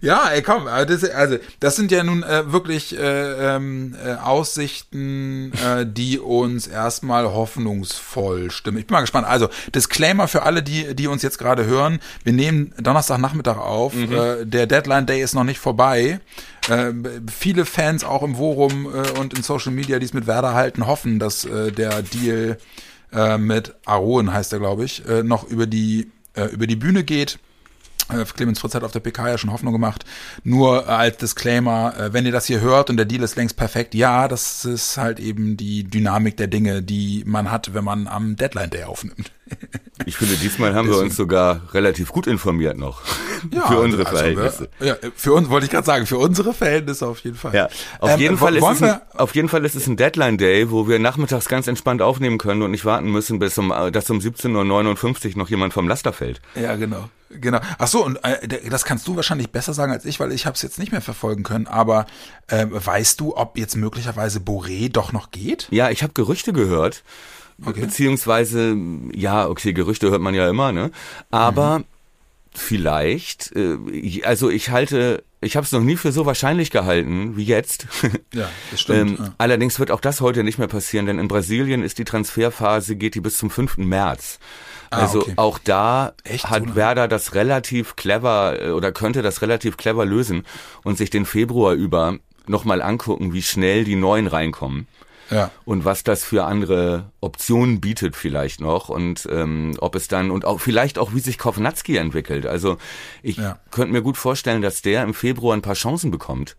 Ja, ey, komm, das, also das sind ja nun äh, wirklich äh, ähm, äh, Aussichten, äh, die uns erstmal hoffnungsvoll stimmen. Ich bin mal gespannt. Also Disclaimer für alle, die die uns jetzt gerade hören: Wir nehmen Donnerstagnachmittag auf. Mhm. Äh, der Deadline Day ist noch nicht vorbei. Äh, viele Fans auch im Forum und in Social Media, die es mit Werder halten, hoffen, dass der Deal mit Aroen heißt er, glaube ich, noch über die über die Bühne geht. Äh, Clemens Fritz hat auf der PK ja schon Hoffnung gemacht. Nur als Disclaimer, äh, wenn ihr das hier hört und der Deal ist längst perfekt, ja, das ist halt eben die Dynamik der Dinge, die man hat, wenn man am Deadline Day aufnimmt. Ich finde, diesmal haben wir uns sogar relativ gut informiert noch. Ja, für unsere also, Verhältnisse. Ja, für uns wollte ich gerade sagen, für unsere Verhältnisse auf jeden Fall. Ja, auf ähm, jeden Fall ist es ein, auf jeden Fall ist es ein Deadline Day, wo wir nachmittags ganz entspannt aufnehmen können und nicht warten müssen, bis um dass um 17:59 Uhr noch jemand vom Laster fällt. Ja, genau. Genau. Ach so, und äh, das kannst du wahrscheinlich besser sagen als ich, weil ich habe es jetzt nicht mehr verfolgen können. Aber äh, weißt du, ob jetzt möglicherweise Boré doch noch geht? Ja, ich habe Gerüchte gehört. Okay. Beziehungsweise, ja, okay, Gerüchte hört man ja immer, ne? Aber mhm. vielleicht, äh, also ich halte, ich habe es noch nie für so wahrscheinlich gehalten wie jetzt. Ja, das stimmt. ähm, ja. Allerdings wird auch das heute nicht mehr passieren, denn in Brasilien ist die Transferphase, geht die bis zum 5. März. Ah, also okay. auch da Echt, hat oder? Werder das relativ clever äh, oder könnte das relativ clever lösen und sich den Februar über nochmal angucken, wie schnell die Neuen reinkommen. Ja. Und was das für andere Optionen bietet vielleicht noch und ähm, ob es dann und auch vielleicht auch wie sich Kovnatski entwickelt. Also ich ja. könnte mir gut vorstellen, dass der im Februar ein paar Chancen bekommt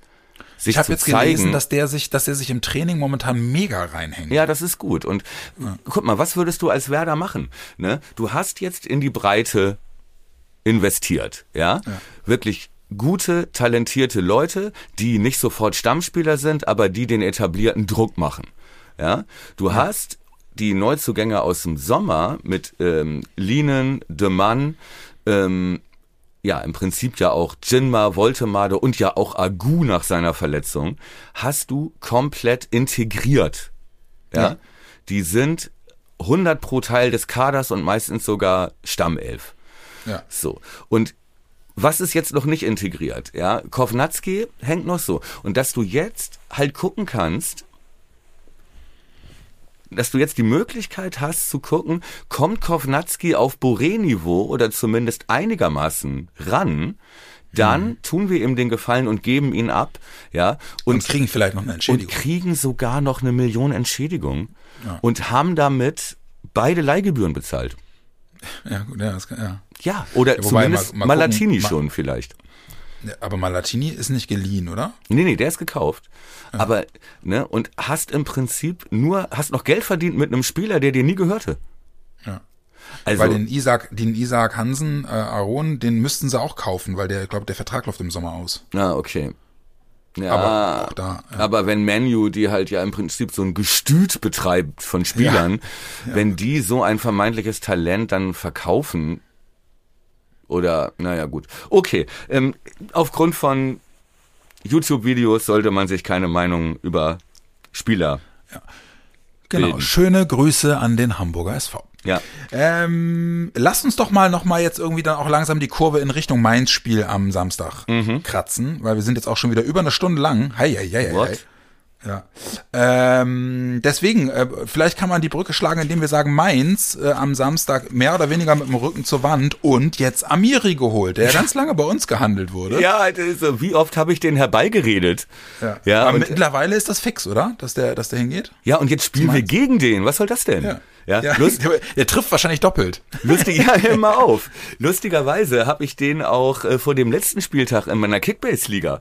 sich ich habe jetzt zeigen. gelesen, dass der sich, dass er sich im Training momentan mega reinhängt. Ja, das ist gut. Und ja. guck mal, was würdest du als Werder machen? Ne? Du hast jetzt in die Breite investiert, ja? ja. Wirklich gute, talentierte Leute, die nicht sofort Stammspieler sind, aber die den etablierten Druck machen. Ja, du ja. hast die Neuzugänge aus dem Sommer mit ähm, Linen, De Mann, ähm, ja im Prinzip ja auch Jinma, Voltemade und ja auch Agu nach seiner Verletzung, hast du komplett integriert. Ja? ja. Die sind 100 pro Teil des Kaders und meistens sogar Stammelf. Ja. So. Und was ist jetzt noch nicht integriert? Ja, Kovnatski hängt noch so. Und dass du jetzt halt gucken kannst, dass du jetzt die Möglichkeit hast zu gucken, kommt Kovnatski auf Boré-Niveau oder zumindest einigermaßen ran, dann mhm. tun wir ihm den Gefallen und geben ihn ab, ja. Und, und, kriegen vielleicht noch eine Entschädigung. Und kriegen sogar noch eine Million Entschädigung ja. und haben damit beide Leihgebühren bezahlt. Ja, gut, ja, das kann, ja. Ja, oder ja, zumindest mal, mal Malatini gucken, schon vielleicht. Aber Malatini ist nicht geliehen, oder? Nee, nee, der ist gekauft. Ja. Aber, ne, und hast im Prinzip nur, hast noch Geld verdient mit einem Spieler, der dir nie gehörte. Ja. Also, weil den Isaac, den Isaac Hansen, äh, Aaron, den müssten sie auch kaufen, weil der, ich glaube, der Vertrag läuft im Sommer aus. Ah, okay. Ja, aber, auch da, ja. aber wenn Manu, die halt ja im Prinzip so ein Gestüt betreibt von Spielern. Ja. wenn die so ein vermeintliches Talent dann verkaufen, Oder, naja, gut. Okay, ähm, aufgrund von YouTube-Videos sollte man sich keine Meinung über Spieler. Ja. Genau, bilden. schöne Grüße an den Hamburger SV. Ja. Ähm, lasst uns doch mal noch mal jetzt irgendwie dann auch langsam die Kurve in Richtung Mainz-Spiel am Samstag mhm. kratzen, weil wir sind jetzt auch schon wieder über eine Stunde lang. Hei, hei, hei, hei. Ja. Ähm, deswegen, äh, vielleicht kann man die Brücke schlagen, indem wir sagen, Mainz äh, am Samstag mehr oder weniger mit dem Rücken zur Wand und jetzt Amiri geholt, der ganz lange bei uns gehandelt wurde. Ja, also, wie oft habe ich den herbeigeredet? Ja. ja Aber mittlerweile ist das fix, oder? Dass der, dass der hingeht? Ja, und jetzt spielen wir gegen den. Was soll das denn? Ja. Ja, ja Lust, der, der, trifft wahrscheinlich doppelt. Lustig, ja, mal auf. Lustigerweise habe ich den auch äh, vor dem letzten Spieltag in meiner Kickbase-Liga.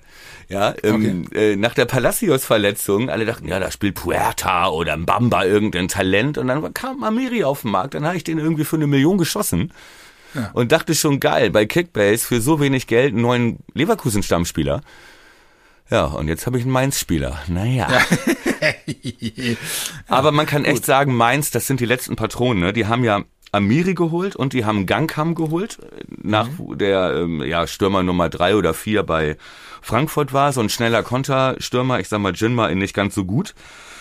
Ja, ähm, okay. äh, nach der Palacios-Verletzung, alle dachten, ja, da spielt Puerta oder Mbamba irgendein Talent und dann kam Amiri auf den Markt, dann habe ich den irgendwie für eine Million geschossen. Ja. Und dachte schon geil, bei Kickbase für so wenig Geld einen neuen Leverkusen-Stammspieler. Ja, und jetzt habe ich einen Mainz-Spieler. Naja. Ja. Aber man kann echt sagen, Mainz, das sind die letzten Patronen. Ne? Die haben ja Amiri geholt und die haben Gangham geholt, nach mhm. der ähm, ja, Stürmer Nummer drei oder vier bei Frankfurt war. So ein schneller Konterstürmer, ich sag mal Jinma in nicht ganz so gut.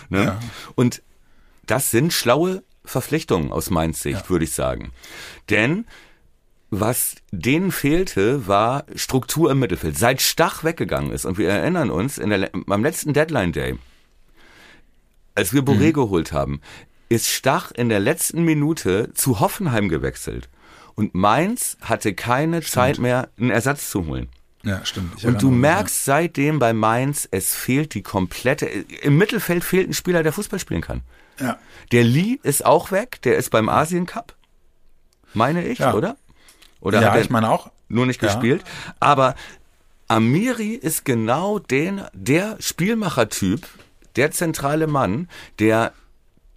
Ne? Ja. Und das sind schlaue Verpflichtungen aus Mainz Sicht, ja. würde ich sagen. Denn was denen fehlte, war Struktur im Mittelfeld. Seit Stach weggegangen ist, und wir erinnern uns, in der, am letzten Deadline Day, als wir Boré mhm. geholt haben, ist Stach in der letzten Minute zu Hoffenheim gewechselt. Und Mainz hatte keine stimmt. Zeit mehr, einen Ersatz zu holen. Ja, stimmt. Ich und du merkst ja. seitdem bei Mainz, es fehlt die komplette, im Mittelfeld fehlt ein Spieler, der Fußball spielen kann. Ja. Der Lee ist auch weg, der ist beim Asien Cup. Meine ich, ja. oder? Oder ja, hat er ich meine auch. Nur nicht ja. gespielt. Aber Amiri ist genau den, der Spielmachertyp, der zentrale Mann, der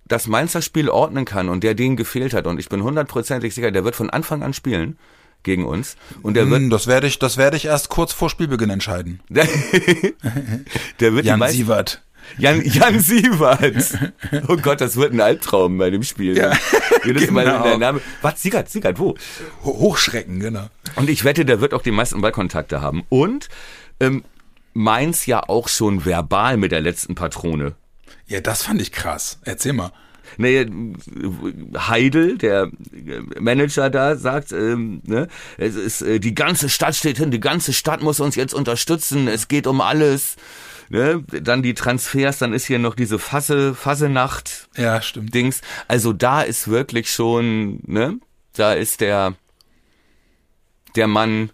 das Mainzer Spiel ordnen kann und der denen gefehlt hat. Und ich bin hundertprozentig sicher, der wird von Anfang an spielen gegen uns. Und der wird. Hm, das werde ich, das werde ich erst kurz vor Spielbeginn entscheiden. der wird Jan Sievert. Jan, Jan Sievert. Oh Gott, das wird ein Albtraum bei dem Spiel. Ja, Jedes Mal genau. der Name. Was? Siegert, Siegert, wo? Hochschrecken, genau. Und ich wette, der wird auch die meisten Ballkontakte haben. Und ähm, Mainz ja auch schon verbal mit der letzten Patrone. Ja, das fand ich krass. Erzähl mal. Nee, Heidel, der Manager da, sagt, ähm, ne, es ist, äh, die ganze Stadt steht hin, die ganze Stadt muss uns jetzt unterstützen, es geht um alles ne, dann die Transfers, dann ist hier noch diese Fasse, Fassenacht. Ja, stimmt. Dings. Also da ist wirklich schon, ne, da ist der, der Mann,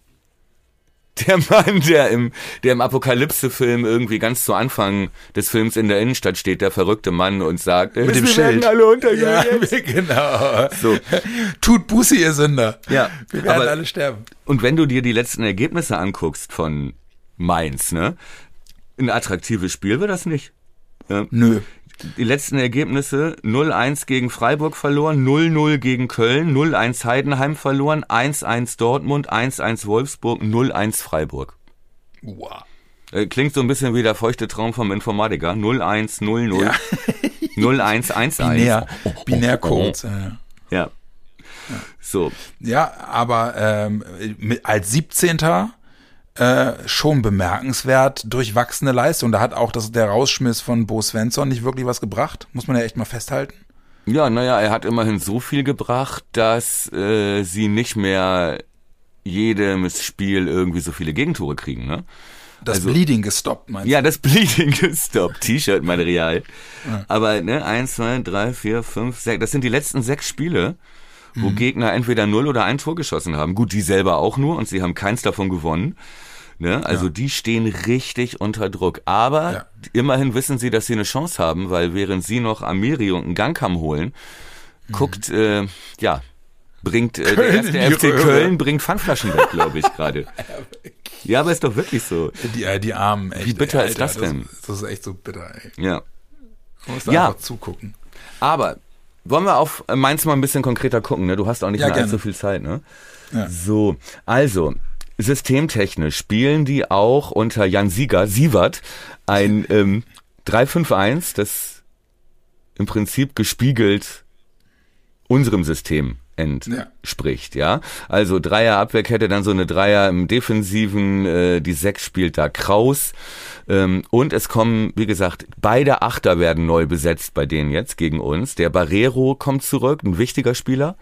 der Mann, der im, der im Apokalypse-Film irgendwie ganz zu Anfang des Films in der Innenstadt steht, der verrückte Mann und sagt, mit dem Schild. alle untergehen. Ja, genau. So. Tut Buße, ihr Sünder. Ja. Wir werden aber, alle sterben. Und wenn du dir die letzten Ergebnisse anguckst von Mainz, ne, ein attraktives Spiel wird das nicht. Ja. Nö. Die letzten Ergebnisse 0-1 gegen Freiburg verloren, 0-0 gegen Köln, 0-1 Heidenheim verloren, 1-1 Dortmund, 1-1 Wolfsburg, 0-1 Freiburg. Wow. Äh, klingt so ein bisschen wie der feuchte Traum vom Informatiker. 0-1, 0-0, ja. 0-1, 1-1. Binär, Binärcodes. Ja. ja. So. Ja, aber ähm, als 17 äh, schon bemerkenswert durchwachsene Leistung. Da hat auch das, der Rausschmiss von Bo Svensson nicht wirklich was gebracht, muss man ja echt mal festhalten. Ja, naja, er hat immerhin so viel gebracht, dass äh, sie nicht mehr jedes Spiel irgendwie so viele Gegentore kriegen, ne? Das also, Bleeding gestoppt, meinst du? Ja, das Bleeding gestoppt. T-Shirt-Material. Ja. Aber, ne, eins, zwei, drei, vier, fünf, sechs, das sind die letzten sechs Spiele, wo mhm. Gegner entweder null oder ein Tor geschossen haben. Gut, die selber auch nur und sie haben keins davon gewonnen. Ne? Also ja. die stehen richtig unter Druck. Aber ja. immerhin wissen sie, dass sie eine Chance haben, weil während sie noch Amiri und einen Gangkamm holen, mhm. guckt, äh, ja, bringt äh, der erste FC Köln bringt Pfandflaschen weg, glaube ich gerade. ja, aber ist doch wirklich so. Die, äh, die Armen, echt. Wie bitter ey, ist das denn? Das, das, ist echt so bitter, ey. Ja. Man muss da ja. einfach zugucken. Aber wollen wir auf Mainz mal ein bisschen konkreter gucken, ne? Du hast auch nicht ja, mehr allzu viel Zeit, ne? Ja. So, also, systemtechnisch spielen die auch unter Jan Sieger, Sievert, ein ähm, 351, das im Prinzip gespiegelt unserem System entspricht, ja. ja. Also Dreier Abwehrkette, dann so eine Dreier im Defensiven, äh, die Sechs spielt da Kraus. Ähm, und es kommen, wie gesagt, beide Achter werden neu besetzt bei denen jetzt gegen uns. Der Barrero kommt zurück, ein wichtiger Spieler.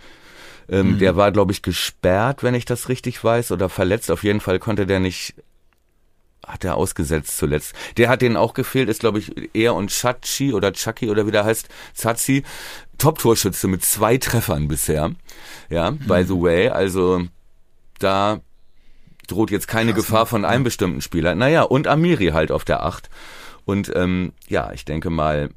Ähm, mhm. Der war, glaube ich, gesperrt, wenn ich das richtig weiß, oder verletzt. Auf jeden Fall konnte der nicht hat er ausgesetzt zuletzt. Der hat denen auch gefehlt, ist glaube ich er und Chachi oder Chucky oder wie der heißt, Zazi, Top-Torschütze mit zwei Treffern bisher. Ja, mhm. by the way, also da droht jetzt keine Krass, Gefahr von einem bestimmten Spieler. Naja, und Amiri halt auf der Acht. Und ähm, ja, ich denke mal,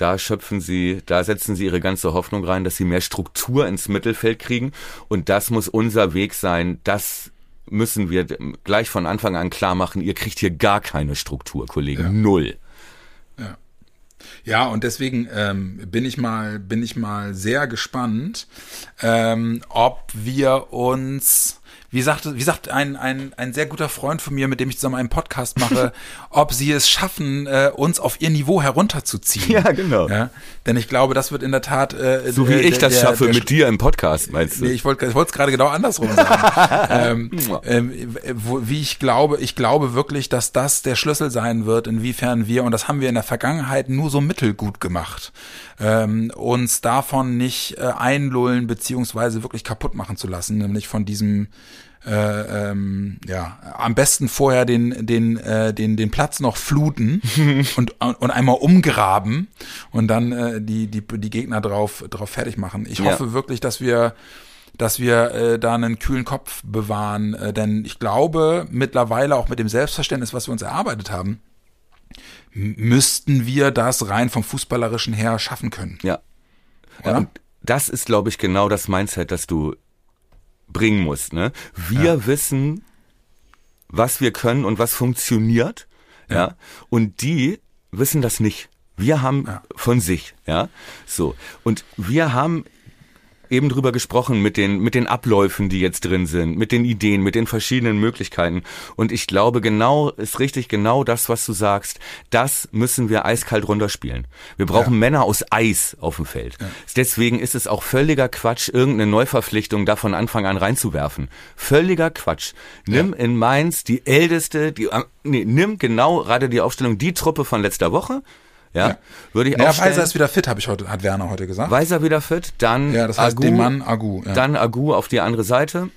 da schöpfen sie, da setzen sie ihre ganze Hoffnung rein, dass sie mehr Struktur ins Mittelfeld kriegen. Und das muss unser Weg sein, das müssen wir gleich von Anfang an klar machen, ihr kriegt hier gar keine Struktur, Kollegen. Ja. Null. Ja. Ja, und deswegen ähm, bin ich mal, bin ich mal sehr gespannt, ähm, ob wir uns wie sagt, wie sagt ein, ein, ein sehr guter Freund von mir, mit dem ich zusammen einen Podcast mache, ob sie es schaffen, äh, uns auf ihr Niveau herunterzuziehen. Ja, genau. Ja? Denn ich glaube, das wird in der Tat. Äh, so wie äh, ich das der, schaffe der, mit dir im Podcast, meinst du? Nee, ich wollte ich wollte es gerade genau andersrum sagen. ähm, ähm, wo, wie ich glaube, ich glaube wirklich, dass das der Schlüssel sein wird, inwiefern wir, und das haben wir in der Vergangenheit nur so mittelgut gemacht, ähm, uns davon nicht äh, einlullen beziehungsweise wirklich kaputt machen zu lassen, nämlich von diesem äh, ähm, ja, am besten vorher den, den, äh, den, den Platz noch fluten und, und einmal umgraben und dann äh, die, die, die Gegner drauf, drauf fertig machen. Ich hoffe ja. wirklich, dass wir dass wir äh, da einen kühlen Kopf bewahren, äh, denn ich glaube mittlerweile auch mit dem Selbstverständnis, was wir uns erarbeitet haben, müssten wir das rein vom Fußballerischen her schaffen können. Ja. Oder? Und das ist, glaube ich, genau das Mindset, das du bringen muss. Ne? Wir ja. wissen, was wir können und was funktioniert. Ja. ja. Und die wissen das nicht. Wir haben ja. von sich, ja. So. Und wir haben eben drüber gesprochen mit den, mit den Abläufen, die jetzt drin sind, mit den Ideen, mit den verschiedenen Möglichkeiten. Und ich glaube, genau, ist richtig genau das, was du sagst. Das müssen wir eiskalt runterspielen. Wir brauchen ja. Männer aus Eis auf dem Feld. Ja. Deswegen ist es auch völliger Quatsch, irgendeine Neuverpflichtung da von Anfang an reinzuwerfen. Völliger Quatsch. Nimm ja. in Mainz die älteste, die, nee, nimm genau gerade die Aufstellung, die Truppe von letzter Woche, ja, ja. würde ich ja, Weiser ist wieder fit, habe ich heute, hat Werner heute gesagt. Weiser wieder fit, dann ja, das heißt Agu, dem Mann Agu. Ja. Dann Agu auf die andere Seite.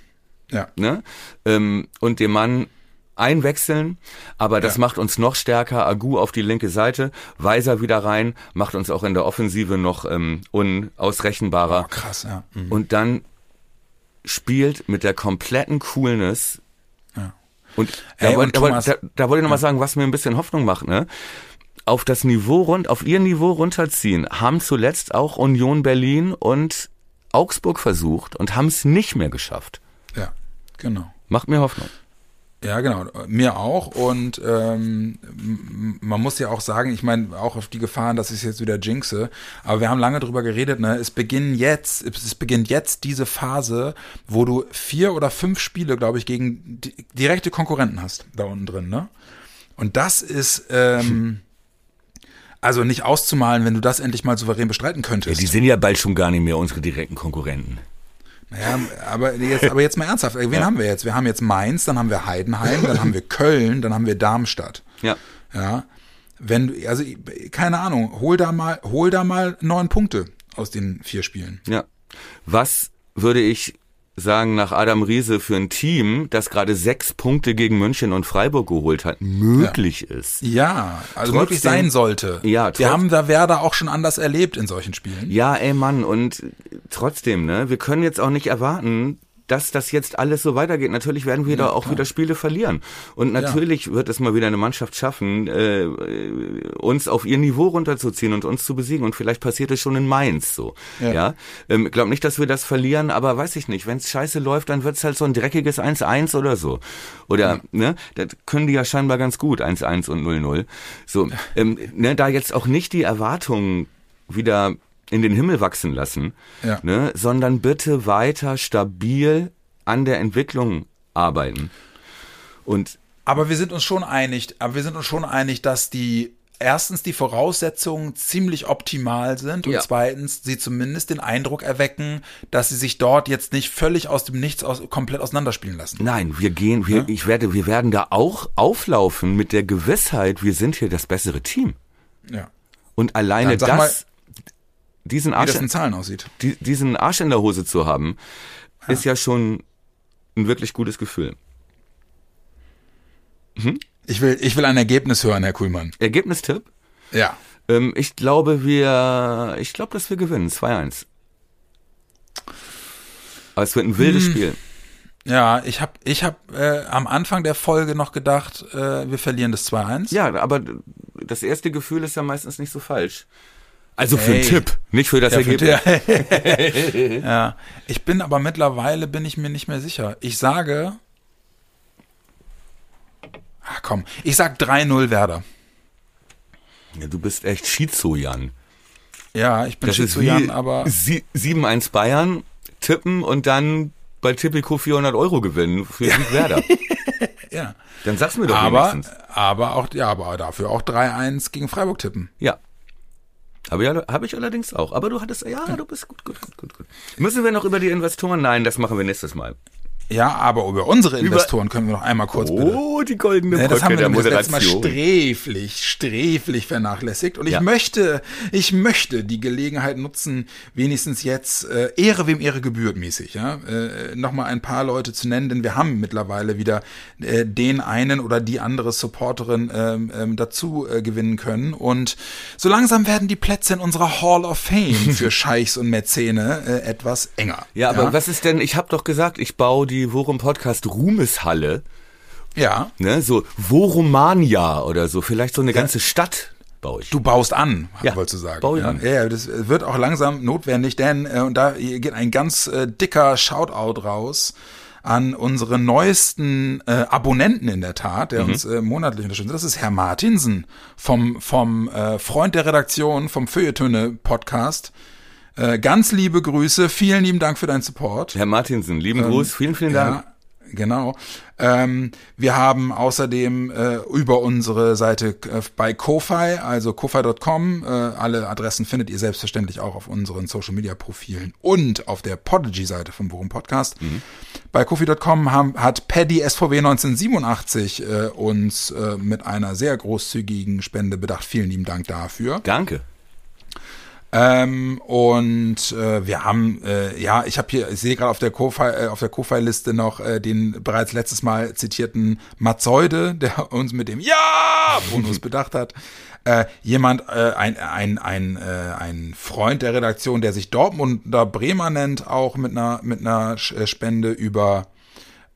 Ja. Ne? Ähm, und dem Mann einwechseln, aber das ja. macht uns noch stärker. Agu auf die linke Seite, Weiser wieder rein, macht uns auch in der Offensive noch ähm, unausrechenbarer. Oh, krass, ja. Mhm. Und dann spielt mit der kompletten Coolness. Ja. Und, Ey, da, und da, da, da, wollte ich noch mal sagen, was mir ein bisschen Hoffnung macht, ne? Auf das Niveau rund, auf ihr Niveau runterziehen, haben zuletzt auch Union Berlin und Augsburg versucht und haben es nicht mehr geschafft. Ja, genau. Macht mir Hoffnung. Ja, genau, mir auch. Und ähm, man muss ja auch sagen, ich meine, auch auf die Gefahren, dass ich es jetzt wieder jinxe, aber wir haben lange drüber geredet, ne? Es beginnt jetzt, es beginnt jetzt diese Phase, wo du vier oder fünf Spiele, glaube ich, gegen direkte Konkurrenten hast, da unten drin, ne? Und das ist, ähm, also nicht auszumalen, wenn du das endlich mal souverän bestreiten könntest. Ja, die sind ja bald schon gar nicht mehr unsere direkten Konkurrenten. Naja, aber jetzt, aber jetzt mal ernsthaft. Wen ja. haben wir jetzt? Wir haben jetzt Mainz, dann haben wir Heidenheim, dann haben wir Köln, dann haben wir Darmstadt. Ja. Ja. Wenn du, also, keine Ahnung, hol da mal, hol da mal neun Punkte aus den vier Spielen. Ja. Was würde ich sagen, nach Adam Riese für ein Team, das gerade sechs Punkte gegen München und Freiburg geholt hat, möglich ja. ist. Ja, also trotzdem, möglich sein sollte. Ja, wir haben da Werder auch schon anders erlebt in solchen Spielen. Ja, ey Mann, und trotzdem, ne, wir können jetzt auch nicht erwarten, dass das jetzt alles so weitergeht. Natürlich werden wir ja, da auch klar. wieder Spiele verlieren. Und natürlich ja. wird es mal wieder eine Mannschaft schaffen, äh, uns auf ihr Niveau runterzuziehen und uns zu besiegen. Und vielleicht passiert es schon in Mainz so. Ja. ja? Ähm, glaub nicht, dass wir das verlieren, aber weiß ich nicht. Wenn es scheiße läuft, dann wird es halt so ein dreckiges 1-1 oder so. Oder, ne, das können die ja scheinbar ganz gut, 1-1 und 0-0. So, ähm, ne, da jetzt auch nicht die Erwartungen wieder in den Himmel wachsen lassen, ja. ne, sondern bitte weiter stabil an der Entwicklung arbeiten. Und aber wir sind uns schon einig, aber wir sind uns schon einig, dass die erstens die Voraussetzungen ziemlich optimal sind und ja. zweitens sie zumindest den Eindruck erwecken, dass sie sich dort jetzt nicht völlig aus dem Nichts aus, komplett auseinanderspielen lassen. Nein, wir gehen, wir, ja? ich werde, wir werden da auch auflaufen mit der Gewissheit, wir sind hier das bessere Team. Ja. Und alleine das, mal, diesen Arsch, in Zahlen aussieht. Die, diesen Arsch in der Hose zu haben, ja. ist ja schon ein wirklich gutes Gefühl. Hm? Ich will, ich will ein Ergebnis hören, Herr Kuhlmann. Ergebnistipp? Ja. Ähm, ich glaube, wir, ich glaube, dass wir gewinnen. 2-1. Aber es wird ein wildes hm. Spiel. Ja, ich habe ich hab, äh, am Anfang der Folge noch gedacht, äh, wir verlieren das 2-1. Ja, aber das erste Gefühl ist ja meistens nicht so falsch. Also für hey. einen Tipp, nicht für das ja, Ergebnis. Für ja, ich bin aber mittlerweile bin ich mir nicht mehr sicher. Ich sage, ach komm, ich sag 3-0 Werder. Ja, du bist echt Schizo, Jan. Ja, ich bin das Schizo, Jan, aber 7-1 Bayern tippen und dann bei Tipico 400 Euro gewinnen für ja. Werder. ja. Dann sag's mir doch aber, wenigstens. Aber auch, ja, aber dafür auch 3-1 gegen Freiburg tippen. Ja. Habe ja, hab ich allerdings auch. Aber du hattest, ja, du bist gut, gut, gut, gut, gut. Müssen wir noch über die Investoren? Nein, das machen wir nächstes Mal. Ja, aber über unsere Investoren über können wir noch einmal kurz oh, bitte. Oh, die goldene Brücke ja, Das haben wir das letzte Mal sträflich, sträflich vernachlässigt. Und ich ja. möchte, ich möchte die Gelegenheit nutzen, wenigstens jetzt äh, Ehre wem Ehre gebührt mäßig, ja, äh, nochmal ein paar Leute zu nennen, denn wir haben mittlerweile wieder äh, den einen oder die andere Supporterin ähm, ähm, dazu äh, gewinnen können. Und so langsam werden die Plätze in unserer Hall of Fame für Scheichs und Mäzene äh, etwas enger. Ja, aber ja? was ist denn, ich habe doch gesagt, ich baue die Worum Podcast Ruhmeshalle. Ja. Ne, so Vorumania oder so, vielleicht so eine ja. ganze Stadt baue ich. Du baust an, ja, wolltest du sagen. Baue ich ja. an. Ja, das wird auch langsam notwendig, denn äh, und da geht ein ganz äh, dicker Shoutout raus an unsere neuesten äh, Abonnenten in der Tat, der mhm. uns äh, monatlich unterstützt. Das ist Herr Martinsen vom vom äh, Freund der Redaktion vom Feuilletöne Podcast. Äh, ganz liebe Grüße, vielen lieben Dank für deinen Support. Herr Martinsen, lieben ähm, Gruß, vielen, vielen Dank. Ja, genau. Ähm, wir haben außerdem äh, über unsere Seite äh, bei Kofi, also kofi.com, äh, alle Adressen findet ihr selbstverständlich auch auf unseren Social Media Profilen und auf der Podigy-Seite vom Bochum Podcast. Mhm. Bei kofi.com hat Paddy SVW 1987 äh, uns äh, mit einer sehr großzügigen Spende bedacht. Vielen lieben Dank dafür. Danke. Ähm, und äh, wir haben, äh, ja, ich habe hier, ich sehe gerade auf der Ko-Fi, äh, auf der Ko-Fi-Liste noch äh, den bereits letztes Mal zitierten Matzeude, der uns mit dem Ja Bonus bedacht hat. Äh, jemand, äh, ein, ein, ein, äh, ein Freund der Redaktion, der sich Dortmunder Bremer nennt, auch mit einer, mit einer äh, Spende über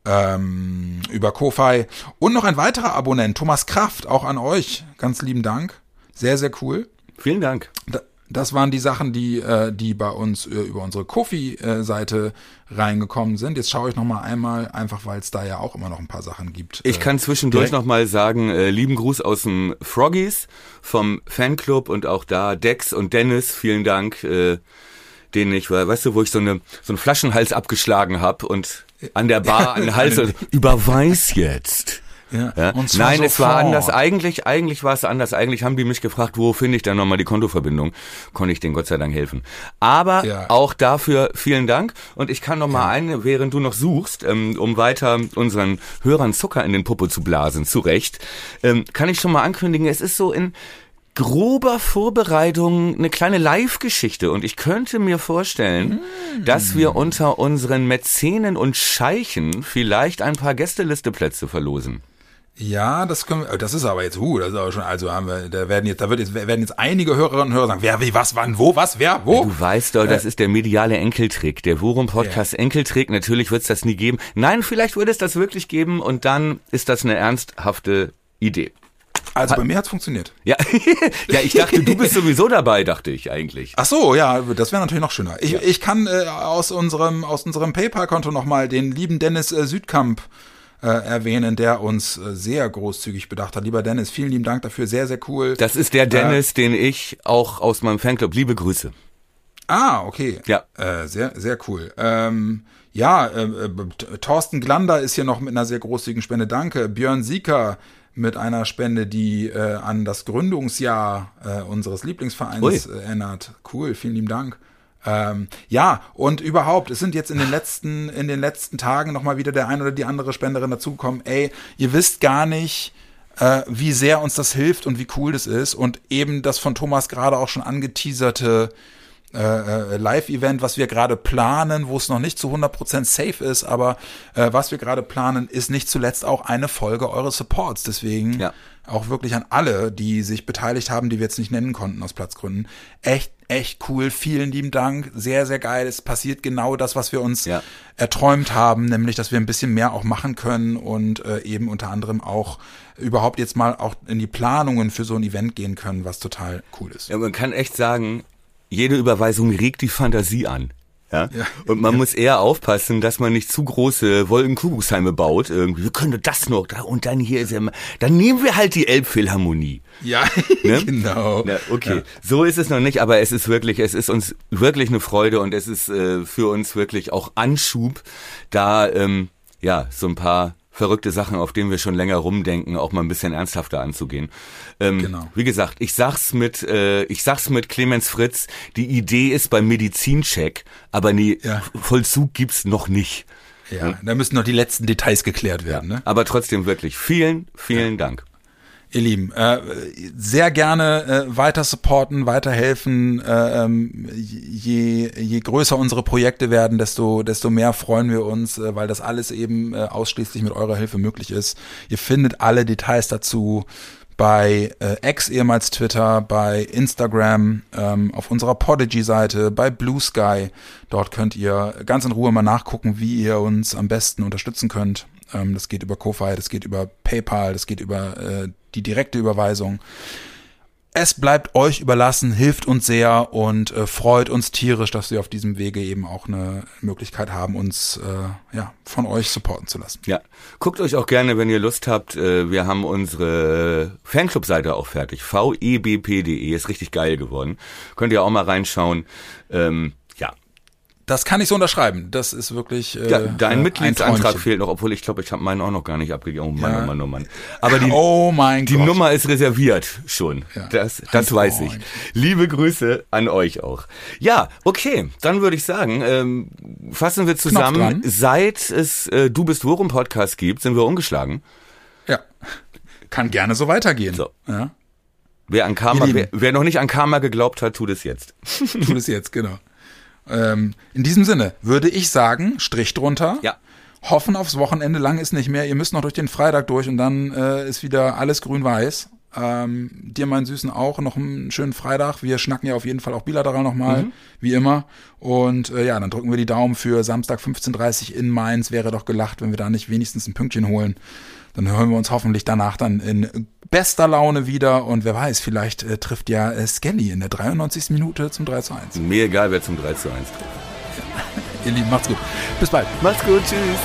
ähm, über Ko-Fi. Und noch ein weiterer Abonnent, Thomas Kraft, auch an euch. Ganz lieben Dank. Sehr, sehr cool. Vielen Dank. Da, das waren die Sachen, die, äh, die bei uns äh, über unsere Kofi-Seite reingekommen sind. Jetzt schaue ich noch mal einmal, einfach weil es da ja auch immer noch ein paar Sachen gibt. Ich kann zwischendurch noch mal sagen, äh, lieben Gruß aus dem Froggies vom Fanclub und auch da Dex und Dennis, vielen Dank, äh, denen ich, weißt du, wo ich so eine so einen Flaschenhals abgeschlagen habe und an der Bar an den Hals überweis jetzt. Ja. ja. Nein, es war anders. Eigentlich, eigentlich war es anders. Eigentlich haben die mich gefragt, wo finde ich denn nochmal die Kontoverbindung? Konnte ich denen Gott sei Dank helfen. Aber ja. auch dafür vielen Dank. Und ich kann nochmal ja. eine, während du noch suchst, ähm, um weiter unseren Hörern Zucker in den Popo zu blasen, zurecht, ähm, kann ich schon mal ankündigen, es ist so in grober Vorbereitung eine kleine Live-Geschichte und ich könnte mir vorstellen, mm. dass wir unter unseren Mäzenen und Scheichen vielleicht ein paar Gästelisteplätze verlosen. Ja, das können wir, das ist aber jetzt, uh, das ist aber schon, also haben wir, da werden jetzt, da wird jetzt, werden jetzt einige Hörerinnen und Hörer sagen, wer, wie, was, wann, wo, was, wer, wo? Du weißt doch, das äh, ist der mediale Enkeltrick, der Worum Podcast ja. Enkeltrick, natürlich wird es das nie geben. Nein, vielleicht würde es das wirklich geben und dann ist das eine ernsthafte Idee. Also bei mir hat's funktioniert. Ja, ja, ich dachte, du bist sowieso dabei, dachte ich eigentlich. Ach so, ja, das wäre natürlich noch schöner. Ich, ja. ich kann äh, aus unserem aus unserem PayPal-Konto nochmal den lieben Dennis äh, Südkamp äh, erwähnen, der uns äh, sehr großzügig bedacht hat. Lieber Dennis, vielen lieben Dank dafür, sehr, sehr cool. Das ist der Dennis, äh, den ich auch aus meinem Fanclub, liebe Grüße. Ah, okay. Ja. Äh, sehr, sehr cool. Ähm, ja, äh, äh, Thorsten Glander ist hier noch mit einer sehr großzügigen Spende. Danke. Björn Sieker, mit einer Spende, die äh, an das Gründungsjahr äh, unseres Lieblingsvereins äh, erinnert. Cool, vielen lieben Dank. Ähm, ja, und überhaupt, es sind jetzt in den letzten, in den letzten Tagen nochmal wieder der ein oder die andere Spenderin dazugekommen. Ey, ihr wisst gar nicht, äh, wie sehr uns das hilft und wie cool das ist. Und eben das von Thomas gerade auch schon angeteaserte äh, äh, Live-Event, was wir gerade planen, wo es noch nicht zu 100% safe ist, aber äh, was wir gerade planen, ist nicht zuletzt auch eine Folge eures Supports. Deswegen ja. Auch wirklich an alle, die sich beteiligt haben, die wir jetzt nicht nennen konnten aus Platzgründen. Echt, echt cool. Vielen lieben Dank. Sehr, sehr geil. Es passiert genau das, was wir uns ja. erträumt haben, nämlich, dass wir ein bisschen mehr auch machen können und äh, eben unter anderem auch überhaupt jetzt mal auch in die Planungen für so ein Event gehen können, was total cool ist. Ja, man kann echt sagen, jede Überweisung regt die Fantasie an. Ja? ja. Und man ja. muss eher aufpassen, dass man nicht zu große Wolkenkuckucksheime baut. Irgendwie, wir können das noch, da und dann hier ist ja, dann nehmen wir halt die Elbphilharmonie. Ja, ne? genau. Na, okay, ja. so ist es noch nicht, aber es ist wirklich, es ist uns wirklich eine Freude und es ist äh, für uns wirklich auch Anschub, da ähm, ja so ein paar verrückte Sachen, auf denen wir schon länger rumdenken, auch mal ein bisschen ernsthafter anzugehen. Ähm, genau. Wie gesagt, ich sag's mit, äh, ich sag's mit Clemens Fritz, die Idee ist beim Medizincheck, aber nee, ja. Vollzug gibt's noch nicht. Ja, ja, da müssen noch die letzten Details geklärt werden. Ne? Aber trotzdem wirklich vielen, vielen ja. Dank. Ihr Lieben, äh, sehr gerne äh, weiter supporten, weiterhelfen. Äh, ähm, je, je größer unsere Projekte werden, desto, desto mehr freuen wir uns, äh, weil das alles eben äh, ausschließlich mit eurer Hilfe möglich ist. Ihr findet alle Details dazu bei äh, X ehemals Twitter, bei Instagram, ähm, auf unserer Podigy-Seite, bei Blue Sky. Dort könnt ihr ganz in Ruhe mal nachgucken, wie ihr uns am besten unterstützen könnt. Ähm, das geht über Ko-Fi, das geht über PayPal, das geht über äh, die direkte Überweisung. Es bleibt euch überlassen, hilft uns sehr und äh, freut uns tierisch, dass wir auf diesem Wege eben auch eine Möglichkeit haben, uns äh, ja, von euch supporten zu lassen. Ja, guckt euch auch gerne, wenn ihr Lust habt. Äh, wir haben unsere Fanclub-Seite auch fertig. vebp.de ist richtig geil geworden. Könnt ihr auch mal reinschauen. Ähm, das kann ich so unterschreiben. Das ist wirklich. Äh, ja, dein Mitgliedsantrag fehlt noch, obwohl ich glaube, ich habe meinen auch noch gar nicht abgegeben. Oh Mann, ja. oh Mann, oh Mann. Aber die, oh mein die Gott. Nummer ist reserviert schon. Ja. Das, das weiß ich. Liebe Grüße an euch auch. Ja, okay. Dann würde ich sagen, ähm, fassen wir zusammen. Seit es äh, Du bist Worum Podcast gibt, sind wir ungeschlagen. Ja. Kann gerne so weitergehen. So. Ja. Wer an Karma, wer, wer noch nicht an Karma geglaubt hat, tut es jetzt. tut es jetzt, genau. Ähm, in diesem Sinne würde ich sagen, Strich drunter. Ja. Hoffen aufs Wochenende, lang ist nicht mehr. Ihr müsst noch durch den Freitag durch und dann äh, ist wieder alles grün-weiß. Ähm, dir, mein Süßen, auch noch einen schönen Freitag. Wir schnacken ja auf jeden Fall auch bilateral nochmal, mhm. wie immer. Und äh, ja, dann drücken wir die Daumen für Samstag 15.30 in Mainz. Wäre doch gelacht, wenn wir da nicht wenigstens ein Pünktchen holen. Dann hören wir uns hoffentlich danach dann in bester Laune wieder und wer weiß, vielleicht äh, trifft ja äh, Skelly in der 93. Minute zum 3 zu 1. Mir egal, wer zum 3 zu 1 trifft. Ihr Lieben, macht's gut. Bis bald. Macht's gut, tschüss.